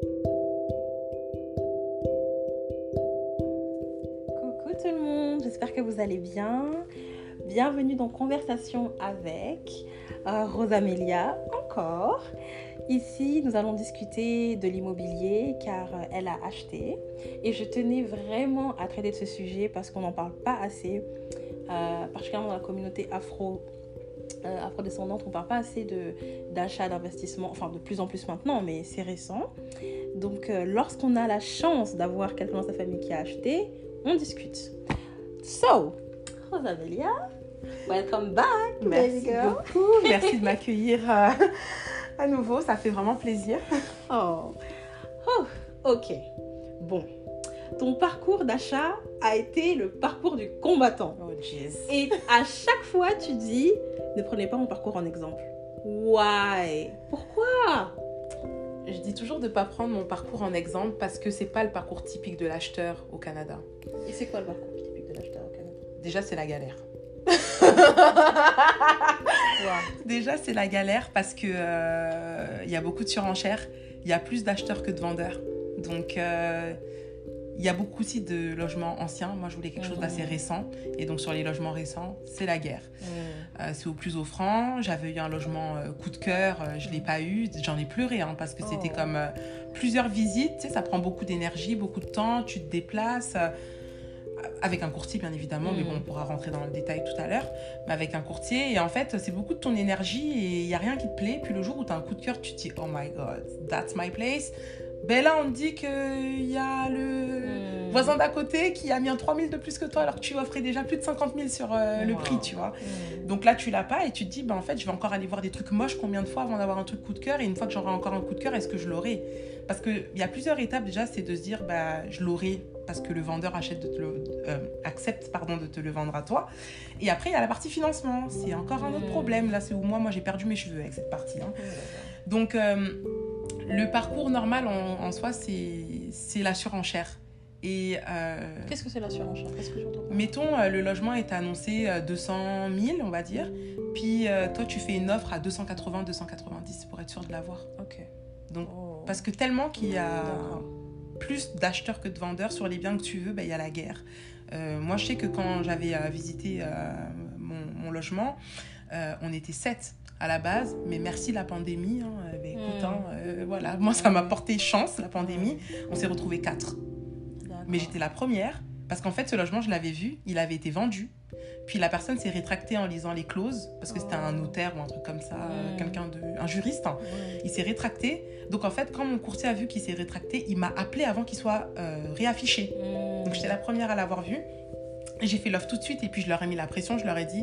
Coucou tout le monde, j'espère que vous allez bien. Bienvenue dans Conversation avec euh, Rosamélia encore. Ici, nous allons discuter de l'immobilier car euh, elle a acheté et je tenais vraiment à traiter de ce sujet parce qu'on n'en parle pas assez, euh, particulièrement dans la communauté afro euh, afrodescendante, on ne parle pas assez de d'achat, d'investissement, enfin de plus en plus maintenant, mais c'est récent. Donc euh, lorsqu'on a la chance d'avoir quelqu'un dans sa famille qui a acheté, on discute. So, Rosamelia, welcome back. Merci beaucoup. Merci de m'accueillir euh, à nouveau. Ça fait vraiment plaisir. Oh. oh, ok. Bon, ton parcours d'achat a été le parcours du combattant. Oh, jeez. Et à chaque fois, tu dis, ne prenez pas mon parcours en exemple. Why? Pourquoi? Je dis toujours de ne pas prendre mon parcours en exemple parce que c'est pas le parcours typique de l'acheteur au Canada. Et c'est quoi le parcours typique de l'acheteur au Canada? Déjà, c'est la galère. Wow. Déjà, c'est la galère parce que euh, il y a beaucoup de surenchères. Il y a plus d'acheteurs que de vendeurs. Donc, euh, il y a beaucoup aussi de logements anciens. Moi, je voulais quelque chose d'assez Mhm. récent. Et donc, sur les logements récents, c'est la guerre. Hmm. Euh, c'est au plus offrant. J'avais eu un logement euh, coup de cœur, euh, je l'ai pas eu. J'en ai pleuré hein, parce que c'était Oh. comme euh, plusieurs visites. Tu sais, ça prend beaucoup d'énergie, beaucoup de temps. Tu te déplaces avec un courtier bien évidemment, mais Mm. bon, on pourra rentrer dans le détail tout à l'heure. Mais avec un courtier et en fait, c'est beaucoup de ton énergie et il y a rien qui te plaît. Puis le jour où tu as un coup de cœur, tu te dis oh my god, that's my place. Ben là, on te dit qu'il y a le Hmm. voisin d'à côté qui a mis un 3000 de plus que toi alors que tu offrais déjà plus de 50 000 sur euh, le prix, tu vois. Hmm. Donc là, tu l'as pas et tu te dis, bah, en fait, je vais encore aller voir des trucs moches combien de fois avant d'avoir un truc coup de cœur. Et une fois que j'aurai encore un coup de cœur, est-ce que je l'aurai? Parce qu'il y a plusieurs étapes déjà, c'est de se dire, bah, je l'aurai parce que le vendeur achète de te le- euh, accepte pardon, de te le vendre à toi. Et après, il y a la partie financement. C'est encore un autre Mm. problème. Là, c'est où moi, moi j'ai perdu mes cheveux avec cette partie. hein. Donc, euh, le parcours normal en, en soi, c'est la surenchère. Et euh, Qu'est-ce que c'est la surenchère? Que Mettons, euh, le logement est annoncé euh, 200 000, on va dire. Puis euh, toi, tu fais une offre à 280, 290 pour être sûr de l'avoir. Ok. Donc, Oh. Parce que tellement qu'il y a plus d'acheteurs que de vendeurs sur les biens que tu veux, ben, il y a la guerre. Euh, moi, je sais que quand j'avais euh, visité euh, mon, mon logement, euh, on était sept à la base, mais merci la pandémie. hein, euh, ben, Mm. hein, euh, voilà, moi, ça m'a porté chance, la pandémie. On s'est retrouvés quatre. Mais j'étais la première parce qu'en fait, ce logement, je l'avais vu, il avait été vendu. Puis la personne s'est rétractée en lisant les clauses parce que c'était un notaire ou un truc comme ça, euh, Mm. quelqu'un de. un juriste. hein. Il s'est rétracté. Donc en fait, quand mon courtier a vu qu'il s'est rétracté, il m'a appelé avant qu'il soit euh, réaffiché. Donc j'étais la première à l'avoir vu. J'ai fait l'offre tout de suite et puis je leur ai mis la pression, je leur ai dit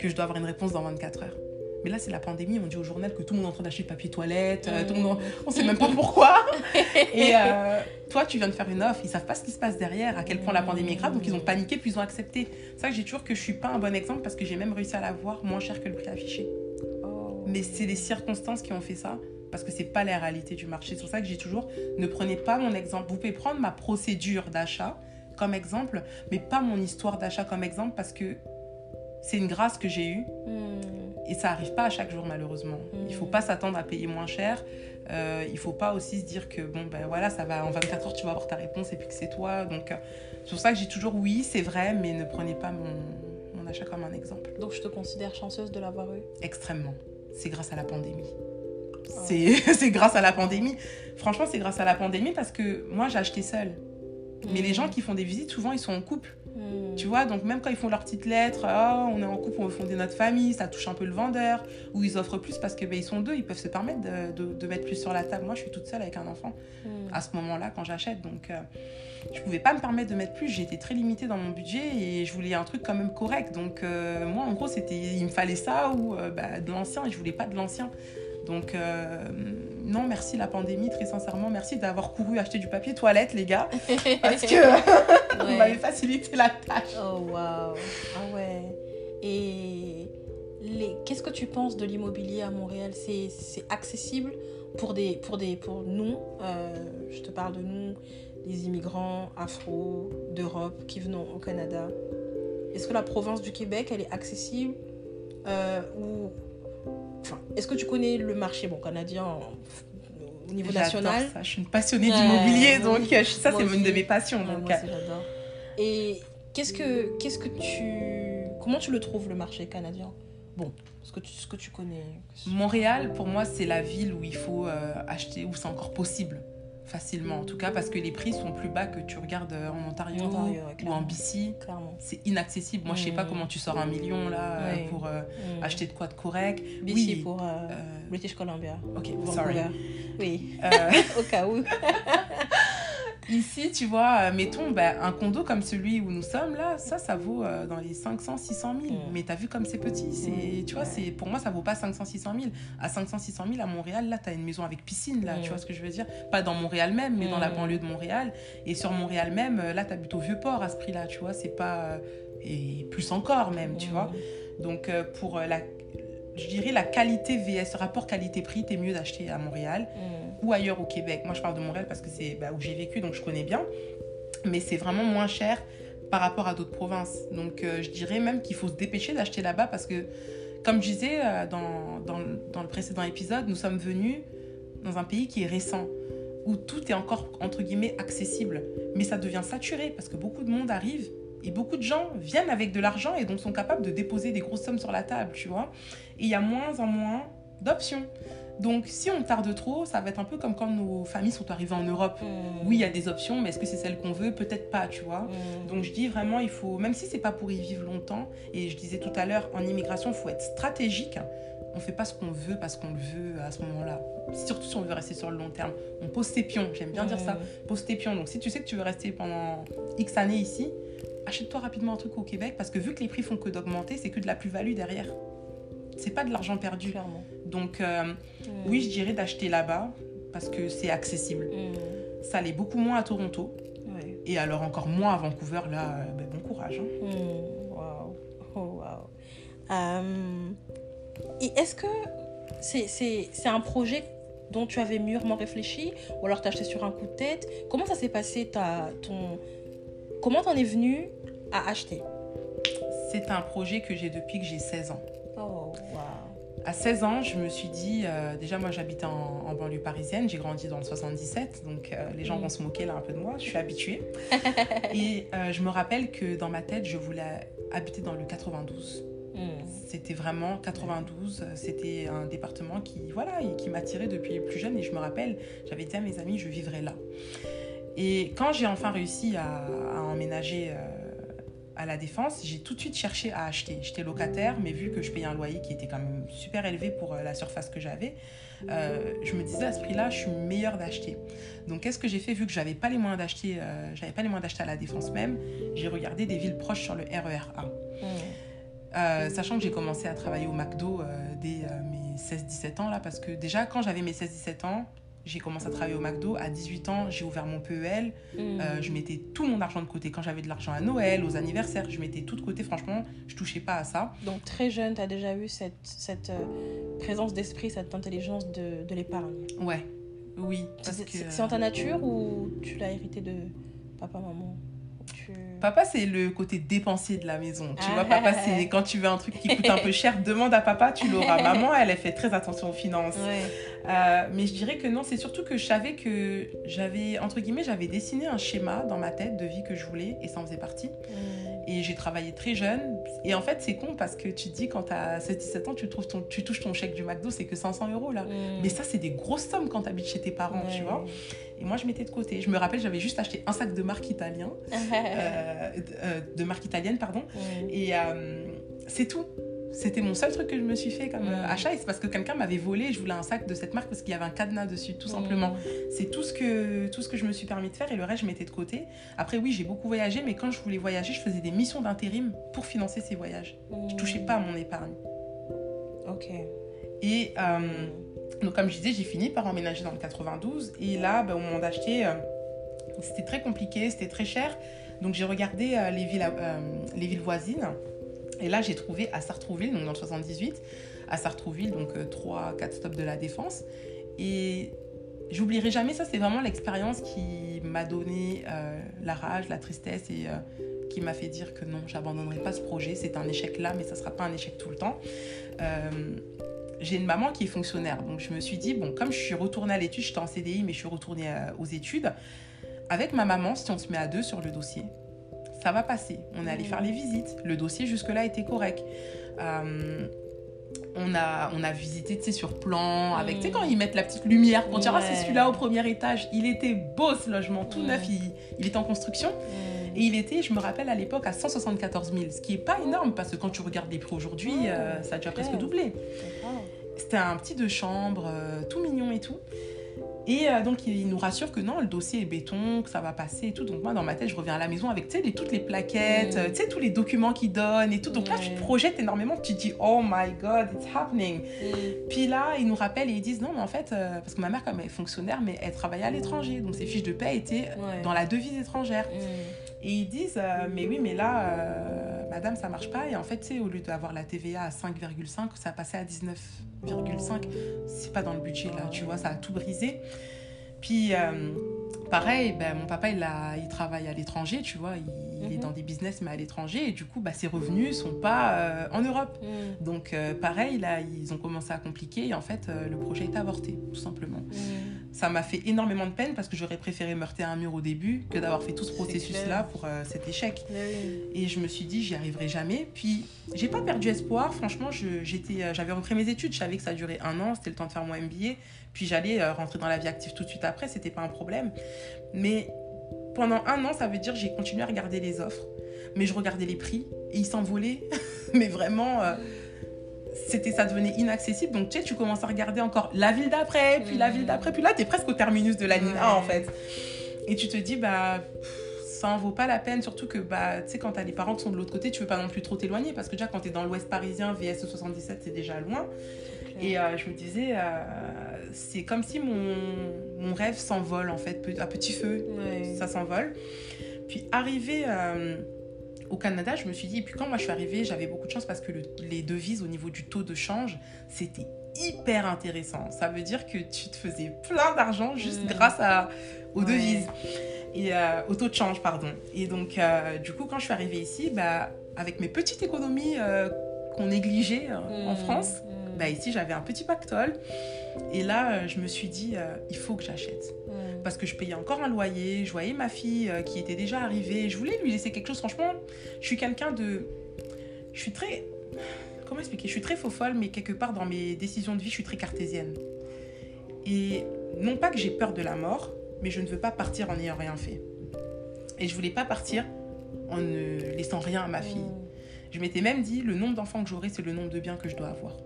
que je dois avoir une réponse dans 24 heures. Mais là, c'est la pandémie, on dit au journal que tout le monde est en train d'acheter papier toilette, euh, tout le monde... on sait même pas pourquoi. Et euh, toi, tu viens de faire une offre, ils savent pas ce qui se passe derrière, à quel point la pandémie est grave, donc ils ont paniqué puis ils ont accepté. C'est ça que j'ai toujours que je suis pas un bon exemple parce que j'ai même réussi à l'avoir moins cher que le prix affiché. Oh. Mais c'est les circonstances qui ont fait ça parce que c'est pas la réalité du marché. C'est pour ça que j'ai toujours ne prenez pas mon exemple. Vous pouvez prendre ma procédure d'achat comme exemple, mais pas mon histoire d'achat comme exemple parce que c'est une grâce que j'ai eue Hmm. et ça arrive pas à chaque jour malheureusement. Il faut Mm. pas s'attendre à payer moins cher. Euh, il faut pas aussi se dire que bon ben voilà ça va en 24 heures tu vas avoir ta réponse et puis que c'est toi. Donc euh, c'est pour ça que j'ai toujours oui c'est vrai mais ne prenez pas mon, mon achat comme un exemple. Donc je te considère chanceuse de l'avoir eu? Extrêmement. C'est grâce à la pandémie. Ah. C'est grâce à la pandémie. Franchement, c'est grâce à la pandémie parce que moi, j'ai acheté seule. Mais Hmm. les gens qui font des visites, souvent, ils sont en couple. Hmm. Tu vois, donc même quand ils font leurs petites lettres, oh, on est en couple, on veut fonder notre famille, ça touche un peu le vendeur, ou ils offrent plus parce que ben, ils sont deux, ils peuvent se permettre de, de- de mettre plus sur la table. Moi, je suis toute seule avec un enfant Hmm. à ce moment-là quand j'achète, donc euh, je pouvais pas me permettre de mettre plus. J'étais très limitée dans mon budget et je voulais un truc quand même correct. Donc euh, moi, en gros, c'était il me fallait ça ou euh, bah, de l'ancien et je voulais pas de l'ancien. Donc, euh, non, merci la pandémie, très sincèrement. Merci d'avoir couru acheter du papier toilette, les gars. Parce que vous m'avez facilité la tâche. Oh waouh. Ah ouais. Et les... qu'est-ce que tu penses de l'immobilier à Montréal? C'est c'est accessible pour des pour des pour nous. euh, je te parle de nous, les immigrants afro d'Europe qui venons au Canada. Est-ce que la province du Québec elle est accessible euh, ou enfin est-ce que tu connais le marché bon canadien au niveau national. ça. Je suis une passionnée Ouais, d'immobilier, donc euh, ça, c'est une de mes passions. Ouais, donc, moi aussi, j'adore. Et qu'est-ce que, qu'est-ce que tu. Comment tu le trouves, le marché canadien? Bon, ce que tu, ce que tu connais. Montréal, pour moi, c'est la ville où il faut euh, acheter, où c'est encore possible, facilement en tout cas, parce que les prix sont plus bas que tu regardes euh, en Ontario, En Ontario, ouais, ou en. BC. C'est inaccessible. Moi, je sais pas Mm. comment tu sors un million là euh, pour euh, Mm. acheter de quoi de correct. BC oui. pour euh, Euh, British Columbia. ok, sorry. Oui, au cas où. Ici, tu vois, euh, mettons bah, un condo comme celui où nous sommes là, ça, ça vaut euh, dans les 500, 600 000. Mm. Mais t'as vu comme c'est petit, c'est, tu vois, c'est pour moi ça vaut pas 500, 600 000. À 500, 600 000 à Montréal, là, t'as une maison avec piscine là, tu vois ce que je veux dire? Pas dans Montréal même, mais dans la banlieue de Montréal. Et sur Montréal même, euh, là, t'habites au Vieux-Port à ce prix-là, tu vois, c'est pas et plus encore même, tu vois? Donc pour la, je dirais la qualité VS rapport qualité-prix, t'es mieux d'acheter à Montréal Mm. ou ailleurs au Québec. Moi, je parle de Montréal parce que c'est bah, où j'ai vécu, donc je connais bien. Mais c'est vraiment moins cher par rapport à d'autres provinces. Donc, euh, je dirais même qu'il faut se dépêcher d'acheter là-bas parce que, comme je disais euh, dans, dans, le- dans le précédent épisode, nous sommes venus dans un pays qui est récent, où tout est encore, entre guillemets, accessible. Mais ça devient saturé parce que beaucoup de monde arrive et beaucoup de gens viennent avec de l'argent et donc sont capables de déposer des grosses sommes sur la table, tu vois. Et il y a moins en moins d'options. Donc, si on tarde trop, ça va être un peu comme quand nos familles sont arrivées en Europe. Mm. Oui, il y a des options, mais est-ce que c'est celle qu'on veut? Peut-être pas, tu vois. Mm. Donc, je dis vraiment, il faut, même si c'est pas pour y vivre longtemps, et je disais tout à l'heure, en immigration, il faut être stratégique. On fait pas ce qu'on veut parce qu'on le veut à ce moment-là. Surtout si on veut rester sur le long terme. On pose tes pions, j'aime bien dire ça. Mm. Pose tes pions. Donc, si tu sais que tu veux rester pendant X années ici, achète-toi rapidement un truc au Québec parce que vu que les prix font que d'augmenter, c'est que de la plus-value derrière. C'est pas de l'argent perdu. Clairement. Donc, euh, oui, je dirais d'acheter là-bas parce que c'est accessible. Ça l'est beaucoup moins à Toronto Ouais. et alors encore moins à Vancouver. Là, euh, ben, bon courage. hein. Hmm, Wow. Oh, wow. Euh, et est-ce que c'est c'est- c'est un projet dont tu avais mûrement réfléchi ou alors t'as acheté sur un coup de tête? Comment ça s'est passé ta, ton... Comment t'en es venu à acheter? C'est un projet que j'ai depuis que j'ai 16 ans. Oh, wow. À 16 ans, je me suis dit, euh, déjà moi j'habitais en, en banlieue parisienne, j'ai grandi dans le 77, donc euh, les gens Mm. vont se moquer là un peu de moi, je suis habituée. et euh, je me rappelle que dans ma tête, je voulais habiter dans le 92. Hmm. C'était vraiment 92, euh, c'était un département qui, voilà, qui m'attirait depuis plus jeune. Et je me rappelle, j'avais dit à mes amis, je vivrai là. Et quand j'ai enfin réussi à, à emménager euh, à la Défense, j'ai tout de suite cherché à acheter. J'étais locataire, mais vu que je payais un loyer qui était quand même super élevé pour euh, la surface que j'avais, euh, je me disais à ce prix-là, je suis meilleure d'acheter. Donc qu'est-ce que j'ai fait? Vu que j'avais pas les moyens d'acheter, euh, j'avais pas les moyens d'acheter à la Défense même, j'ai regardé des villes proches sur le RER A. Hmm. Euh, sachant que j'ai commencé à travailler au McDo dès mes 16-17 ans, là, parce que déjà, quand j'avais mes 16-17 ans, j'ai commencé à travailler au McDo. À 18 ans, j'ai ouvert mon PEL. Hmm. Euh, je mettais tout mon argent de côté. Quand j'avais de l'argent à Noël, aux anniversaires, je mettais tout de côté. Franchement, je touchais pas à ça. Donc très jeune, tu as déjà eu cette, cette euh, présence d'esprit, cette intelligence de, de l'épargne. Ouais, oui. Que, c'est en ta nature ou tu l'as hérité de papa, maman? Tu- Papa, c'est le côté dépensier de la maison. Tu Ah. vois, papa, c'est quand tu veux un truc qui coûte un peu cher, demande à papa, tu l'auras. Maman, elle, elle fait très attention aux finances. Ouais. Euh, mais je dirais que non, c'est surtout que je savais que j'avais, entre guillemets, j'avais dessiné un schéma dans ma tête de vie que je voulais et ça en faisait partie. Et j'ai travaillé très jeune. Et en fait, c'est con parce que tu te dis, quand tu as 17 ans, tu, trouves ton, tu touches ton chèque du McDo, c'est que 500 euros là. Mais ça, c'est des grosses sommes quand tu habites chez tes parents, tu vois. Et moi, je mettais de côté. Je me rappelle, j'avais juste acheté un sac de marque italien, euh, de, euh, de marque italienne, pardon. Et euh, c'est tout. C'était mon seul truc que je me suis fait comme euh, Mm. achat. Et c'est parce que quelqu'un m'avait volé je voulais un sac de cette marque parce qu'il y avait un cadenas dessus, tout simplement. C'est tout ce, que, tout ce que je me suis permis de faire et le reste, je mettais de côté. Après, oui, j'ai beaucoup voyagé, mais quand je voulais voyager, je faisais des missions d'intérim pour financer ces voyages. Je touchais pas à mon épargne. Ok. Et euh, donc, comme je disais, j'ai fini par emménager dans le 92. Et là, ben, au moment d'acheter, euh, c'était très compliqué, c'était très cher. Donc, j'ai regardé euh, les, villes, euh, les villes voisines. Et là, j'ai trouvé à Sartrouville, donc dans le 78, à Sartrouville, donc 3-4 stops de la Défense. Et j'oublierai jamais ça, c'est vraiment l'expérience qui m'a donné la rage, la tristesse et qui m'a fait dire que non, j'abandonnerai pas ce projet. C'est un échec là, mais ça sera pas un échec tout le temps. J'ai une maman qui est fonctionnaire. Donc, je me suis dit, bon, comme je suis retournée à l'étude, j'étais en CDI, mais je suis retournée euh, aux études. Avec ma maman, si on se met à deux sur le dossier, ça va passer. On est allé faire les visites. Le dossier, jusque-là, était correct. Euh, on a, on a visité, tu sais, sur plan, avec, tu sais, quand ils mettent la petite lumière pour dire, ah, c'est celui-là au premier étage. Il était beau, ce logement, tout Ouais. neuf, il, il était en construction. Et il était, je me rappelle, à l'époque, à 174 000, ce qui est pas énorme, parce que quand tu regardes les prix aujourd'hui, Ouais, euh, ça a déjà presque doublé. C'était un petit deux chambres, euh, tout mignon et tout. Et euh, donc, il nous rassure que non, le dossier est béton, que ça va passer et tout. Donc, moi, dans ma tête, je reviens à la maison avec, les- toutes les plaquettes, Mm. tu sais, tous les documents qu'ils donnent et tout. Donc là, tu te projettes énormément, tu te dis, oh my God, it's happening. Mm. Puis là, ils nous rappellent et ils disent, non, mais en fait, euh, parce que ma mère, comme elle est fonctionnaire, mais elle travaillait à l'étranger. Donc, ses fiches de paie étaient Ouais. dans la devise étrangère. Et ils disent, euh, mais oui, mais là, euh, madame, ça marche pas. Et en fait, au lieu d'avoir la TVA à 5,5, ça passait à 19,5. C'est pas dans le budget, là, tu vois, ça a tout brisé. Puis, euh, pareil, ben, mon papa, il, a, il travaille à l'étranger, tu vois, il est Mhm. dans des business, mais à l'étranger. Et du coup, bah, ses revenus sont pas euh, en Europe. Mm. Donc, euh, pareil, là, ils ont commencé à compliquer. Et en fait, euh, le projet est avorté, tout simplement. Mm. Ça m'a fait énormément de peine parce que j'aurais préféré me heurter à un mur au début que d'avoir fait tout ce processus-là pour cet échec. Et je me suis dit, j'y arriverai jamais. Puis, j'ai pas perdu espoir. Franchement, j'étais, j'avais repris mes études. Je savais que ça durait un an. C'était le temps de faire mon MBA. Puis, j'allais rentrer dans la vie active tout de suite après. C'était pas un problème. Mais pendant un an, ça veut dire j'ai continué à regarder les offres. Mais je regardais les prix et ils s'envolaient. mais vraiment. euh, c'était ça devenait inaccessible donc tu sais tu commences à regarder encore la ville d'après puis la ville d'après puis là tu es presque au terminus de la ligne 1 Ouais. en fait et tu te dis bah pff, ça en vaut pas la peine surtout que bah tu sais quand t'as les parents qui sont de l'autre côté tu veux pas non plus trop t'éloigner parce que déjà quand t'es dans l'ouest parisien VS 77 c'est déjà loin et euh, je me disais euh, c'est comme si mon, mon rêve s'envole en fait à petit feu Ouais. ça s'envole. Puis arrivé euh, au Canada, je me suis dit, et puis quand moi je suis arrivée, j'avais beaucoup de chance parce que le- les devises au niveau du taux de change, c'était hyper intéressant. Ça veut dire que tu te faisais plein d'argent juste Mm. grâce à, aux Ouais. devises. Et au taux de change, pardon. Et donc, du coup, quand je suis arrivée ici, bah, avec mes petites économies qu'on négligeait en Mm. France, Mm. Bah, ici j'avais un petit pactole. Et là, euh, je me suis dit, euh, il faut que j'achète parce que je payais encore un loyer, je voyais ma fille euh, qui était déjà arrivée, je voulais lui laisser quelque chose. Franchement, je suis quelqu'un de... Je suis très... Comment expliquer? Je suis très faux folle, mais quelque part dans mes décisions de vie, je suis très cartésienne. Et non pas que j'ai peur de la mort, mais je ne veux pas partir en n'ayant rien fait. Et je voulais pas partir en ne laissant rien à ma fille. Je m'étais même dit, le nombre d'enfants que j'aurai, c'est le nombre de biens que je dois avoir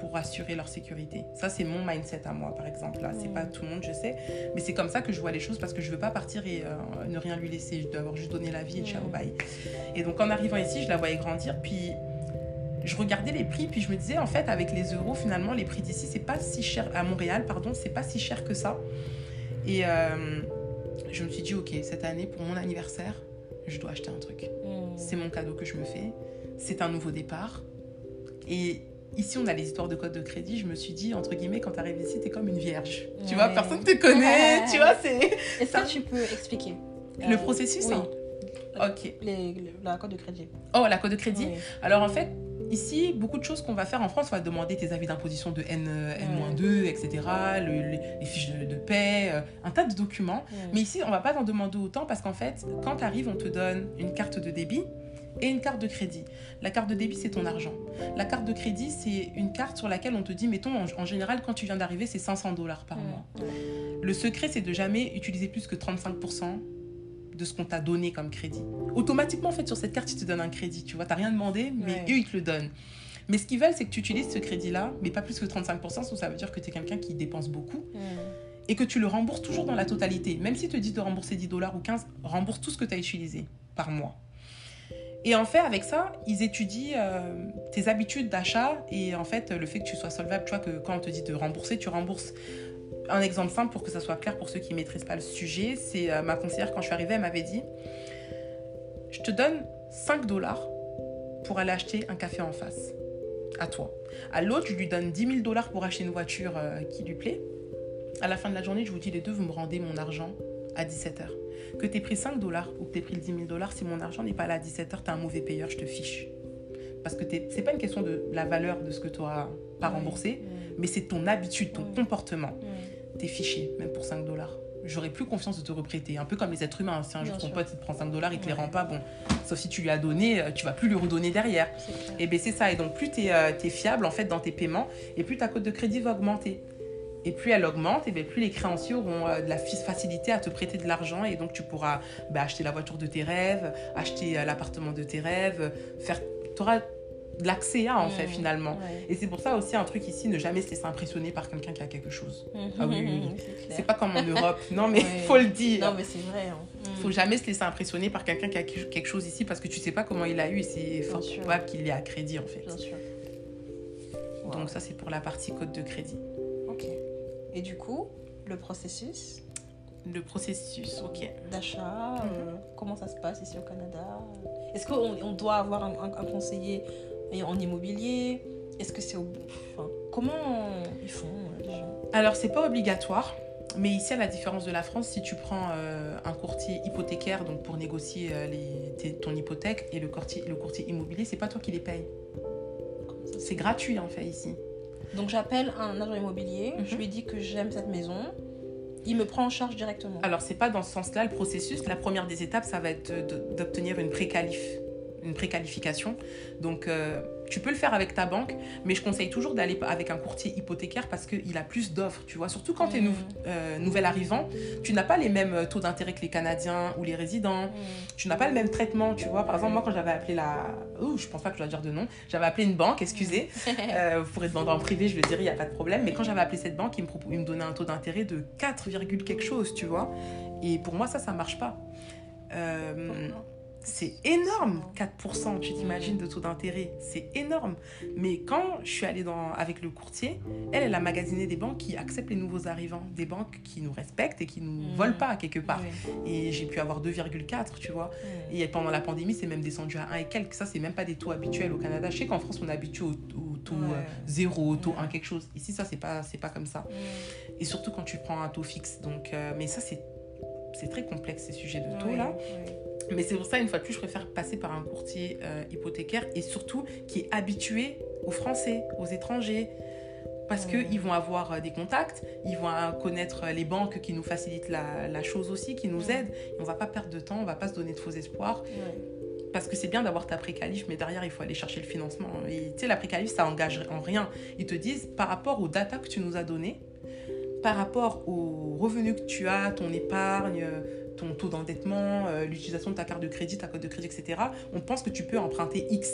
pour assurer leur sécurité. Ça, c'est mon mindset à moi, par exemple. Là, c'est Mm. pas tout le monde, je sais, mais c'est comme ça que je vois les choses parce que je veux pas partir et euh, ne rien lui laisser. Je dois avoir juste donné la vie et ciao, Mm. bye. Et donc, en arrivant ici, je la voyais grandir, puis je regardais les prix, puis je me disais, en fait, avec les euros, finalement, les prix d'ici, c'est pas si cher, à Montréal, pardon, c'est pas si cher que ça. Et euh, je me suis dit, ok, cette année, pour mon anniversaire, je dois acheter un truc. Mm. C'est mon cadeau que je me fais. C'est un nouveau départ. Et ici, on a les histoires de code de crédit. Je me suis dit, entre guillemets, quand tu arrives ici, tu es comme une vierge. Tu vois, personne te connaît. tu vois, c'est Est-ce Ça- que tu peux expliquer le euh, processus. oui. hein. Ok. les, la code de crédit Oh, la code de crédit. Oui. Alors, en fait, ici, beaucoup de choses qu'on va faire en France, on va demander tes avis d'imposition de N, euh, N-2, etc., le- les, les fiches de, de paie, euh, un tas de documents. Mais ici, on va pas t'en demander autant parce qu'en fait, quand tu arrives, on te donne une carte de débit et une carte de crédit. La carte de débit, c'est ton argent. La carte de crédit, c'est une carte sur laquelle on te dit, mettons, en, en général, quand tu viens d'arriver, c'est 500 dollars par mois. Le secret, c'est de jamais utiliser plus que 35% de ce qu'on t'a donné comme crédit. Automatiquement, en fait, sur cette carte, ils te donnent un crédit. Tu vois, t'as rien demandé, mais Ouais. eux, ils te le donnent. Mais ce qu'ils veulent, c'est que tu utilises ce crédit-là, mais pas plus que 35%, sinon ça veut dire que tu es quelqu'un qui dépense beaucoup et que tu le rembourses toujours dans la totalité. Même si te dit de rembourser 10 dollars ou 15, rembourse tout ce que tu as utilisé par mois. Et en fait, avec ça, ils étudient euh, tes habitudes d'achat et en fait, le fait que tu sois solvable, tu vois, que quand on te dit de rembourser, tu rembourses. Un exemple simple pour que ça soit clair pour ceux qui ne maîtrisent pas le sujet, c'est euh, ma conseillère, quand je suis arrivée, elle m'avait dit Je te donne 5 dollars pour aller acheter un café en face, à toi. À l'autre, je lui donne 10 000 dollars pour acheter une voiture euh, qui lui plaît. À la fin de la journée, je vous dis les deux, vous me rendez mon argent à 17h. Que tu aies pris 5 dollars ou que tu aies pris le 10 000 dollars, si mon argent n'est pas là à 17h, tu es un mauvais payeur, je te fiche. Parce que t'es- c'est pas une question de la valeur de ce que tu auras pas remboursé, mais c'est ton habitude, ton comportement. Ouais. T'es fiché, même pour 5 dollars. J'aurais plus confiance de te reprêter. Un peu comme les êtres humains. Si un jour ton pote il te prend 5 dollars, il te les rend pas, bon. Sauf si tu lui as donné, euh, tu vas plus lui redonner derrière. Et bien c'est ça. Et donc plus tu es, fiable en fait dans tes paiements, et plus ta cote de crédit va augmenter. Et plus elle augmente, et bien plus les créanciers auront euh, de la facilité à te prêter de l'argent. Et donc tu pourras bah, acheter la voiture de tes rêves, acheter euh, l'appartement de tes rêves, faire... Tu auras de l'accès à en fait Mm. finalement. Ouais. Et c'est pour ça aussi un truc ici, ne jamais se laisser impressionner par quelqu'un qui a quelque chose. Ah oui, oui, oui. C'est pas comme en Europe. Non mais Ouais. faut le dire. Non, mais c'est vrai. hein. Faut jamais se laisser impressionner par quelqu'un qui a quelque chose ici parce que tu sais pas comment il a eu et c'est fort probable qu'il l'ait à crédit en fait. Bien sûr. Wow. Donc ça c'est pour la partie code de crédit. Et du coup, le processus Le processus, ok. d'achat, Mhm. euh, comment ça se passe ici au Canada? Est-ce qu'on on doit avoir un, un- un conseiller en immobilier? Est-ce que c'est... au- Enfin, comment ils font euh, les gens? Alors c'est pas obligatoire. Mais ici, à la différence de la France, si tu prends euh, un courtier hypothécaire donc pour négocier euh, les, tes- ton hypothèque et le courtier, le courtier immobilier, c'est pas toi qui les se C'est gratuit en fait ici. Donc j'appelle un agent immobilier, je Mhm. lui dis que j'aime cette maison, il me prend en charge directement. Alors, c'est pas dans ce sens-là le processus. La première des étapes, ça va être d'obtenir une préqualif, une préqualification. Donc, euh, tu peux le faire avec ta banque, mais je conseille toujours d'aller avec un courtier hypothécaire parce qu'il a plus d'offres, tu vois. Surtout quand tu es Mhm. nouvel arrivant, tu n'as pas les mêmes euh, taux d'intérêt que les Canadiens ou les résidents. Mhm. Tu n'as pas le même traitement, tu vois. Par exemple, moi, quand j'avais appelé la... Oh, je pense pas que je dois dire de nom. J'avais appelé une banque, excusez. Euh, vous pourrez demander en privé, je le dirai, il n'y a pas de problème. Mais quand j'avais appelé cette banque, ils me, ils me donnaient un taux d'intérêt de 4, virgule quelque chose, tu vois. Et pour moi, ça, ça marche pas. Euh, c'est énorme, 4%, tu t'imagines, de taux d'intérêt. C'est énorme. Mais quand je suis allée dans, avec le courtier, elle, elle a magasiné des banques qui acceptent les nouveaux arrivants. Des banques qui nous respectent et qui nous Mhm. volent pas, quelque part. Oui. Et j'ai pu avoir 2,4, tu vois. Et pendant la pandémie, c'est même descendu à 1 et quelques. Ça, c'est même pas des taux habituels au Canada. Je sais qu'en France, on est habitué au, au taux Ouais. euh, 0, au taux Ouais. 1, quelque chose. Ici, ça, c'est pas, c'est pas comme ça. Et surtout quand tu prends un taux fixe. Donc, euh, mais ça, c'est, très complexe, ces sujets de taux, Oui, là. oui. Mais c'est pour ça, une fois de plus, je préfère passer par un courtier euh, hypothécaire et surtout qui est habitué aux Français, aux étrangers. Parce Ouais. qu'ils vont avoir euh, des contacts, ils vont euh, connaître les banques qui nous facilitent la, la chose aussi, qui nous Ouais. aident. Et on va pas perdre de temps, on va pas se donner de faux espoirs. Parce que c'est bien d'avoir ta préqualif, mais derrière, il faut aller chercher le financement. Et tu sais, la préqualif, ça engage en rien. Ils te disent, par rapport aux data que tu nous as données, par rapport aux revenus que tu as, ton épargne, ton taux d'endettement, euh, l'utilisation de ta carte de crédit, ta code de crédit, etc., on pense que tu peux emprunter X.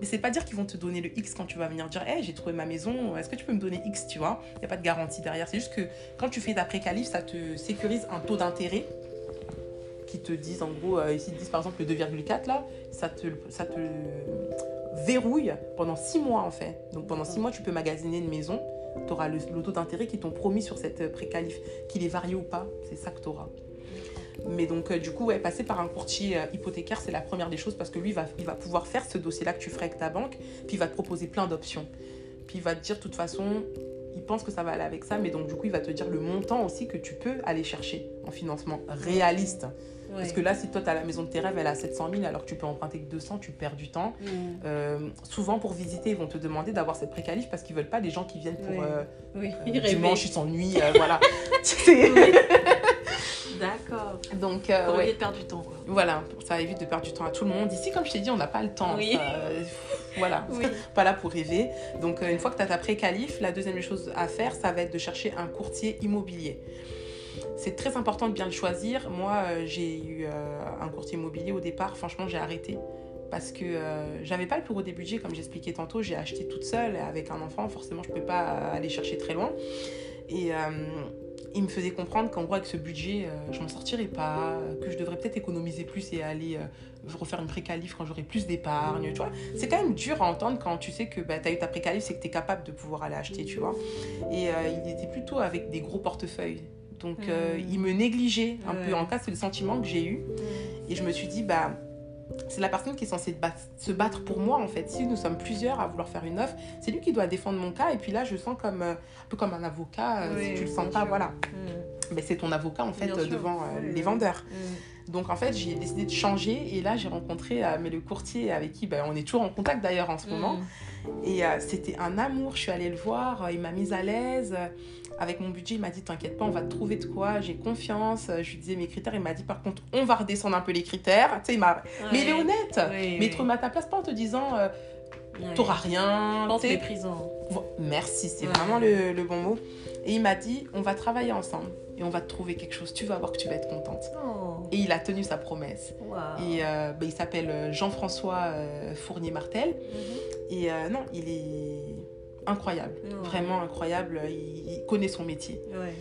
Mais c'est pas dire qu'ils vont te donner le X quand tu vas venir dire Hey, j'ai trouvé ma maison, est-ce que tu peux me donner X Tu vois, il n'y a pas de garantie derrière. C'est juste que quand tu fais ta préqualif, ça te sécurise un taux d'intérêt qui te disent en gros, euh, ici ils disent par exemple le 2,4 là, ça te, ça te verrouille pendant 6 mois en fait. Donc pendant 6 mois, tu peux magasiner une maison, tu auras le, le taux d'intérêt qui t'ont promis sur cette euh, préqualif, qu'il est varié ou pas, c'est ça que tu auras. Mais donc, euh, du coup, ouais, passer par un courtier euh, hypothécaire, c'est la première des choses parce que lui, il va, il va pouvoir faire ce dossier-là que tu ferais avec ta banque, puis il va te proposer plein d'options. Puis il va te dire, de toute façon, il pense que ça va aller avec ça, mais donc, du coup, il va te dire le montant aussi que tu peux aller chercher en financement réaliste. Parce que là, si toi, tu as la maison de tes rêves, elle a 700 000, alors que tu peux emprunter que 200, tu perds du temps. Mhm. Euh, souvent, pour visiter, ils vont te demander d'avoir cette préqualif parce qu'ils veulent pas des gens qui viennent pour Oui. euh, Oui, euh, dimanche, ils s'ennuient, voilà. D'accord. donc, euh, Pour ouais. éviter de perdre du temps, quoi. Voilà, ça évite de perdre du temps à tout le monde. Ici, comme je t'ai dit, on n'a pas le temps. Oui. ça, euh, voilà, Oui. pas là pour rêver. Donc, euh, une fois que tu as ta pré-qualif, la deuxième chose à faire, ça va être de chercher un courtier immobilier. C'est très important de bien le choisir. Moi, j'ai eu euh, un courtier immobilier au départ. Franchement, j'ai arrêté parce que euh, j'avais pas le plus gros des budgets, comme j'expliquais tantôt. J'ai acheté toute seule avec un enfant. Forcément, je ne peux pas aller chercher très loin. Et euh, il me faisait comprendre qu'en gros, avec ce budget, euh, je m'en sortirais pas, que je devrais peut-être économiser plus et aller euh, refaire une préqualif quand j'aurai plus d'épargne, tu vois. C'est quand même dur à entendre quand tu sais que bah, tu as eu ta préqualif, c'est que tu es capable de pouvoir aller acheter, tu vois. Et euh, il était plutôt avec des gros portefeuilles. Donc, Mhm. il me négligeait un Ouais. peu. En cas, c'est le sentiment que j'ai eu. Et je me suis dit, bah, c'est la personne qui est censée se battre pour moi, en fait. Si nous sommes plusieurs à vouloir faire une offre, c'est lui qui doit défendre mon cas. Et puis là, je sens comme, euh, un peu comme un avocat, euh, si tu le sens pas, sûr. voilà. Mhm. ben, c'est ton avocat en fait Bien sûr. devant euh, les vendeurs. Mm. Donc en fait, j'ai décidé de changer et là j'ai rencontré mais le courtier avec qui ben, on est toujours en contact d'ailleurs en ce moment. Mm. Et euh, c'était un amour, je suis allée le voir, il m'a mise à l'aise. Avec mon budget, il m'a dit T'inquiète pas, on va te trouver de quoi, j'ai confiance. Euh, Je lui disais mes critères, il m'a dit Par contre, on va redescendre un peu les critères. Tu sais, il m'a. Mais il est Ouais. honnête Oui, Mais oui. te remet à ta place pas en te disant euh, Ouais. T'auras rien. Pense méprisant. Merci, c'est Ouais. vraiment le, le bon mot. Et il m'a dit On va travailler ensemble et on va te trouver quelque chose. Tu vas voir que tu vas être contente. Oh. Et il a tenu sa promesse. Et euh, ben, il s'appelle euh, Jean-François euh, Fournier-Martel. Mhm. Et euh, non, il est incroyable, Ouais. vraiment incroyable. Il, il connaît son métier. Ouais.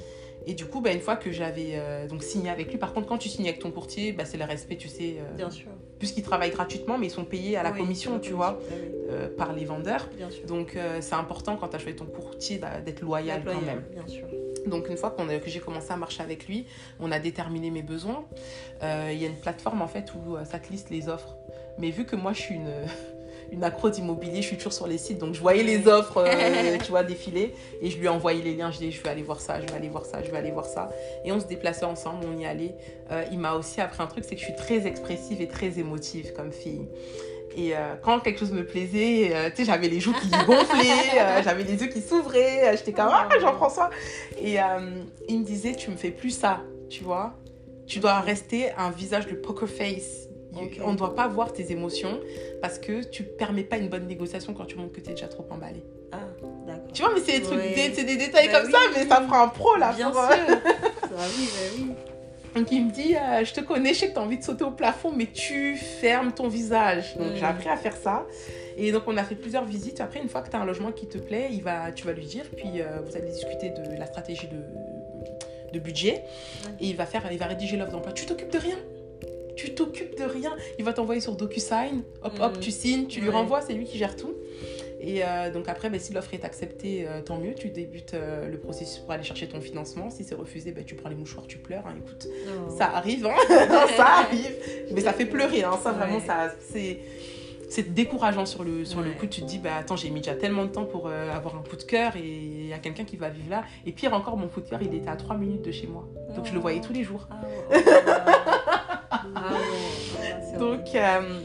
Et du coup, bah, une fois que j'avais euh, donc signé avec lui, par contre, quand tu signes avec ton courtier, bah, c'est le respect, tu sais, euh, Bien sûr. puisqu'ils travaillent gratuitement, mais ils sont payés à la Oui, commission, tu vois, Ah oui, euh, par les vendeurs. Bien sûr. Donc, euh, c'est important quand tu as choisi ton courtier d'être loyal quand même. Bien sûr. Donc, une fois qu'on a- que j'ai commencé à marcher avec lui, on a déterminé mes besoins. Euh, Il y a une plateforme en fait où euh, ça te liste les offres. Mais vu que moi, je suis une. Une accro d'immobilier, je suis toujours sur les sites, donc je voyais les offres, euh, tu vois, défiler, et je lui ai envoyé les liens. Je dis, je vais aller voir ça, je vais aller voir ça, je vais aller voir ça, et on se déplaçait ensemble, on y allait. Euh, il m'a aussi appris un truc, c'est que je suis très expressive et très émotive comme fille. Et euh, quand quelque chose me plaisait, euh, tu sais, j'avais les joues qui gonflaient, euh, j'avais les yeux qui s'ouvraient, j'étais comme ah Jean-François. Et il me disait, tu me fais plus ça, tu vois. Tu dois rester un visage de poker face. Ok. On ne doit pas voir tes émotions parce que tu permets pas une bonne négociation quand tu montres que tu es déjà trop emballé. Ah, d'accord. Tu vois, mais c'est des trucs, Ouais. c'est des détails Bah comme oui, ça, mais ça fera un pro là. Bien pour, sûr. euh, Ah oui, bah oui. Donc il me dit, euh, je te connais, je sais que tu as envie de sauter au plafond, mais tu fermes ton visage. Donc Mm. j'ai appris à faire ça. Et donc on a fait plusieurs visites. Après, une fois que tu as un logement qui te plaît, il va, tu vas lui dire, puis euh, vous allez discuter de la stratégie de, de budget. Et il va, faire, il va rédiger l'offre d'emploi. Tu t'occupes de rien. Tu t'occupes de rien. Il va t'envoyer sur DocuSign. Hop, hop, Mm. tu signes, tu lui Ouais. renvoies, c'est lui qui gère tout. Et euh, donc après, ben, si l'offre est acceptée, euh, tant mieux. Tu débutes euh, le processus pour aller chercher ton financement. Si c'est refusé, ben, tu prends les mouchoirs, tu pleures. hein, écoute, Oh. ça arrive, hein. ça arrive. Mais ça fait pleurer, hein. ça vraiment, ça, c'est, c'est décourageant sur le, sur le coup. Tu te dis, bah attends, j'ai mis déjà tellement de temps pour euh, avoir un coup de cœur et il y a quelqu'un qui va vivre là. Et pire encore, mon coup de cœur, il était à 3 minutes de chez moi. Donc je le voyais tous les jours. Ah, ouais. Ah, c'est Donc, euh,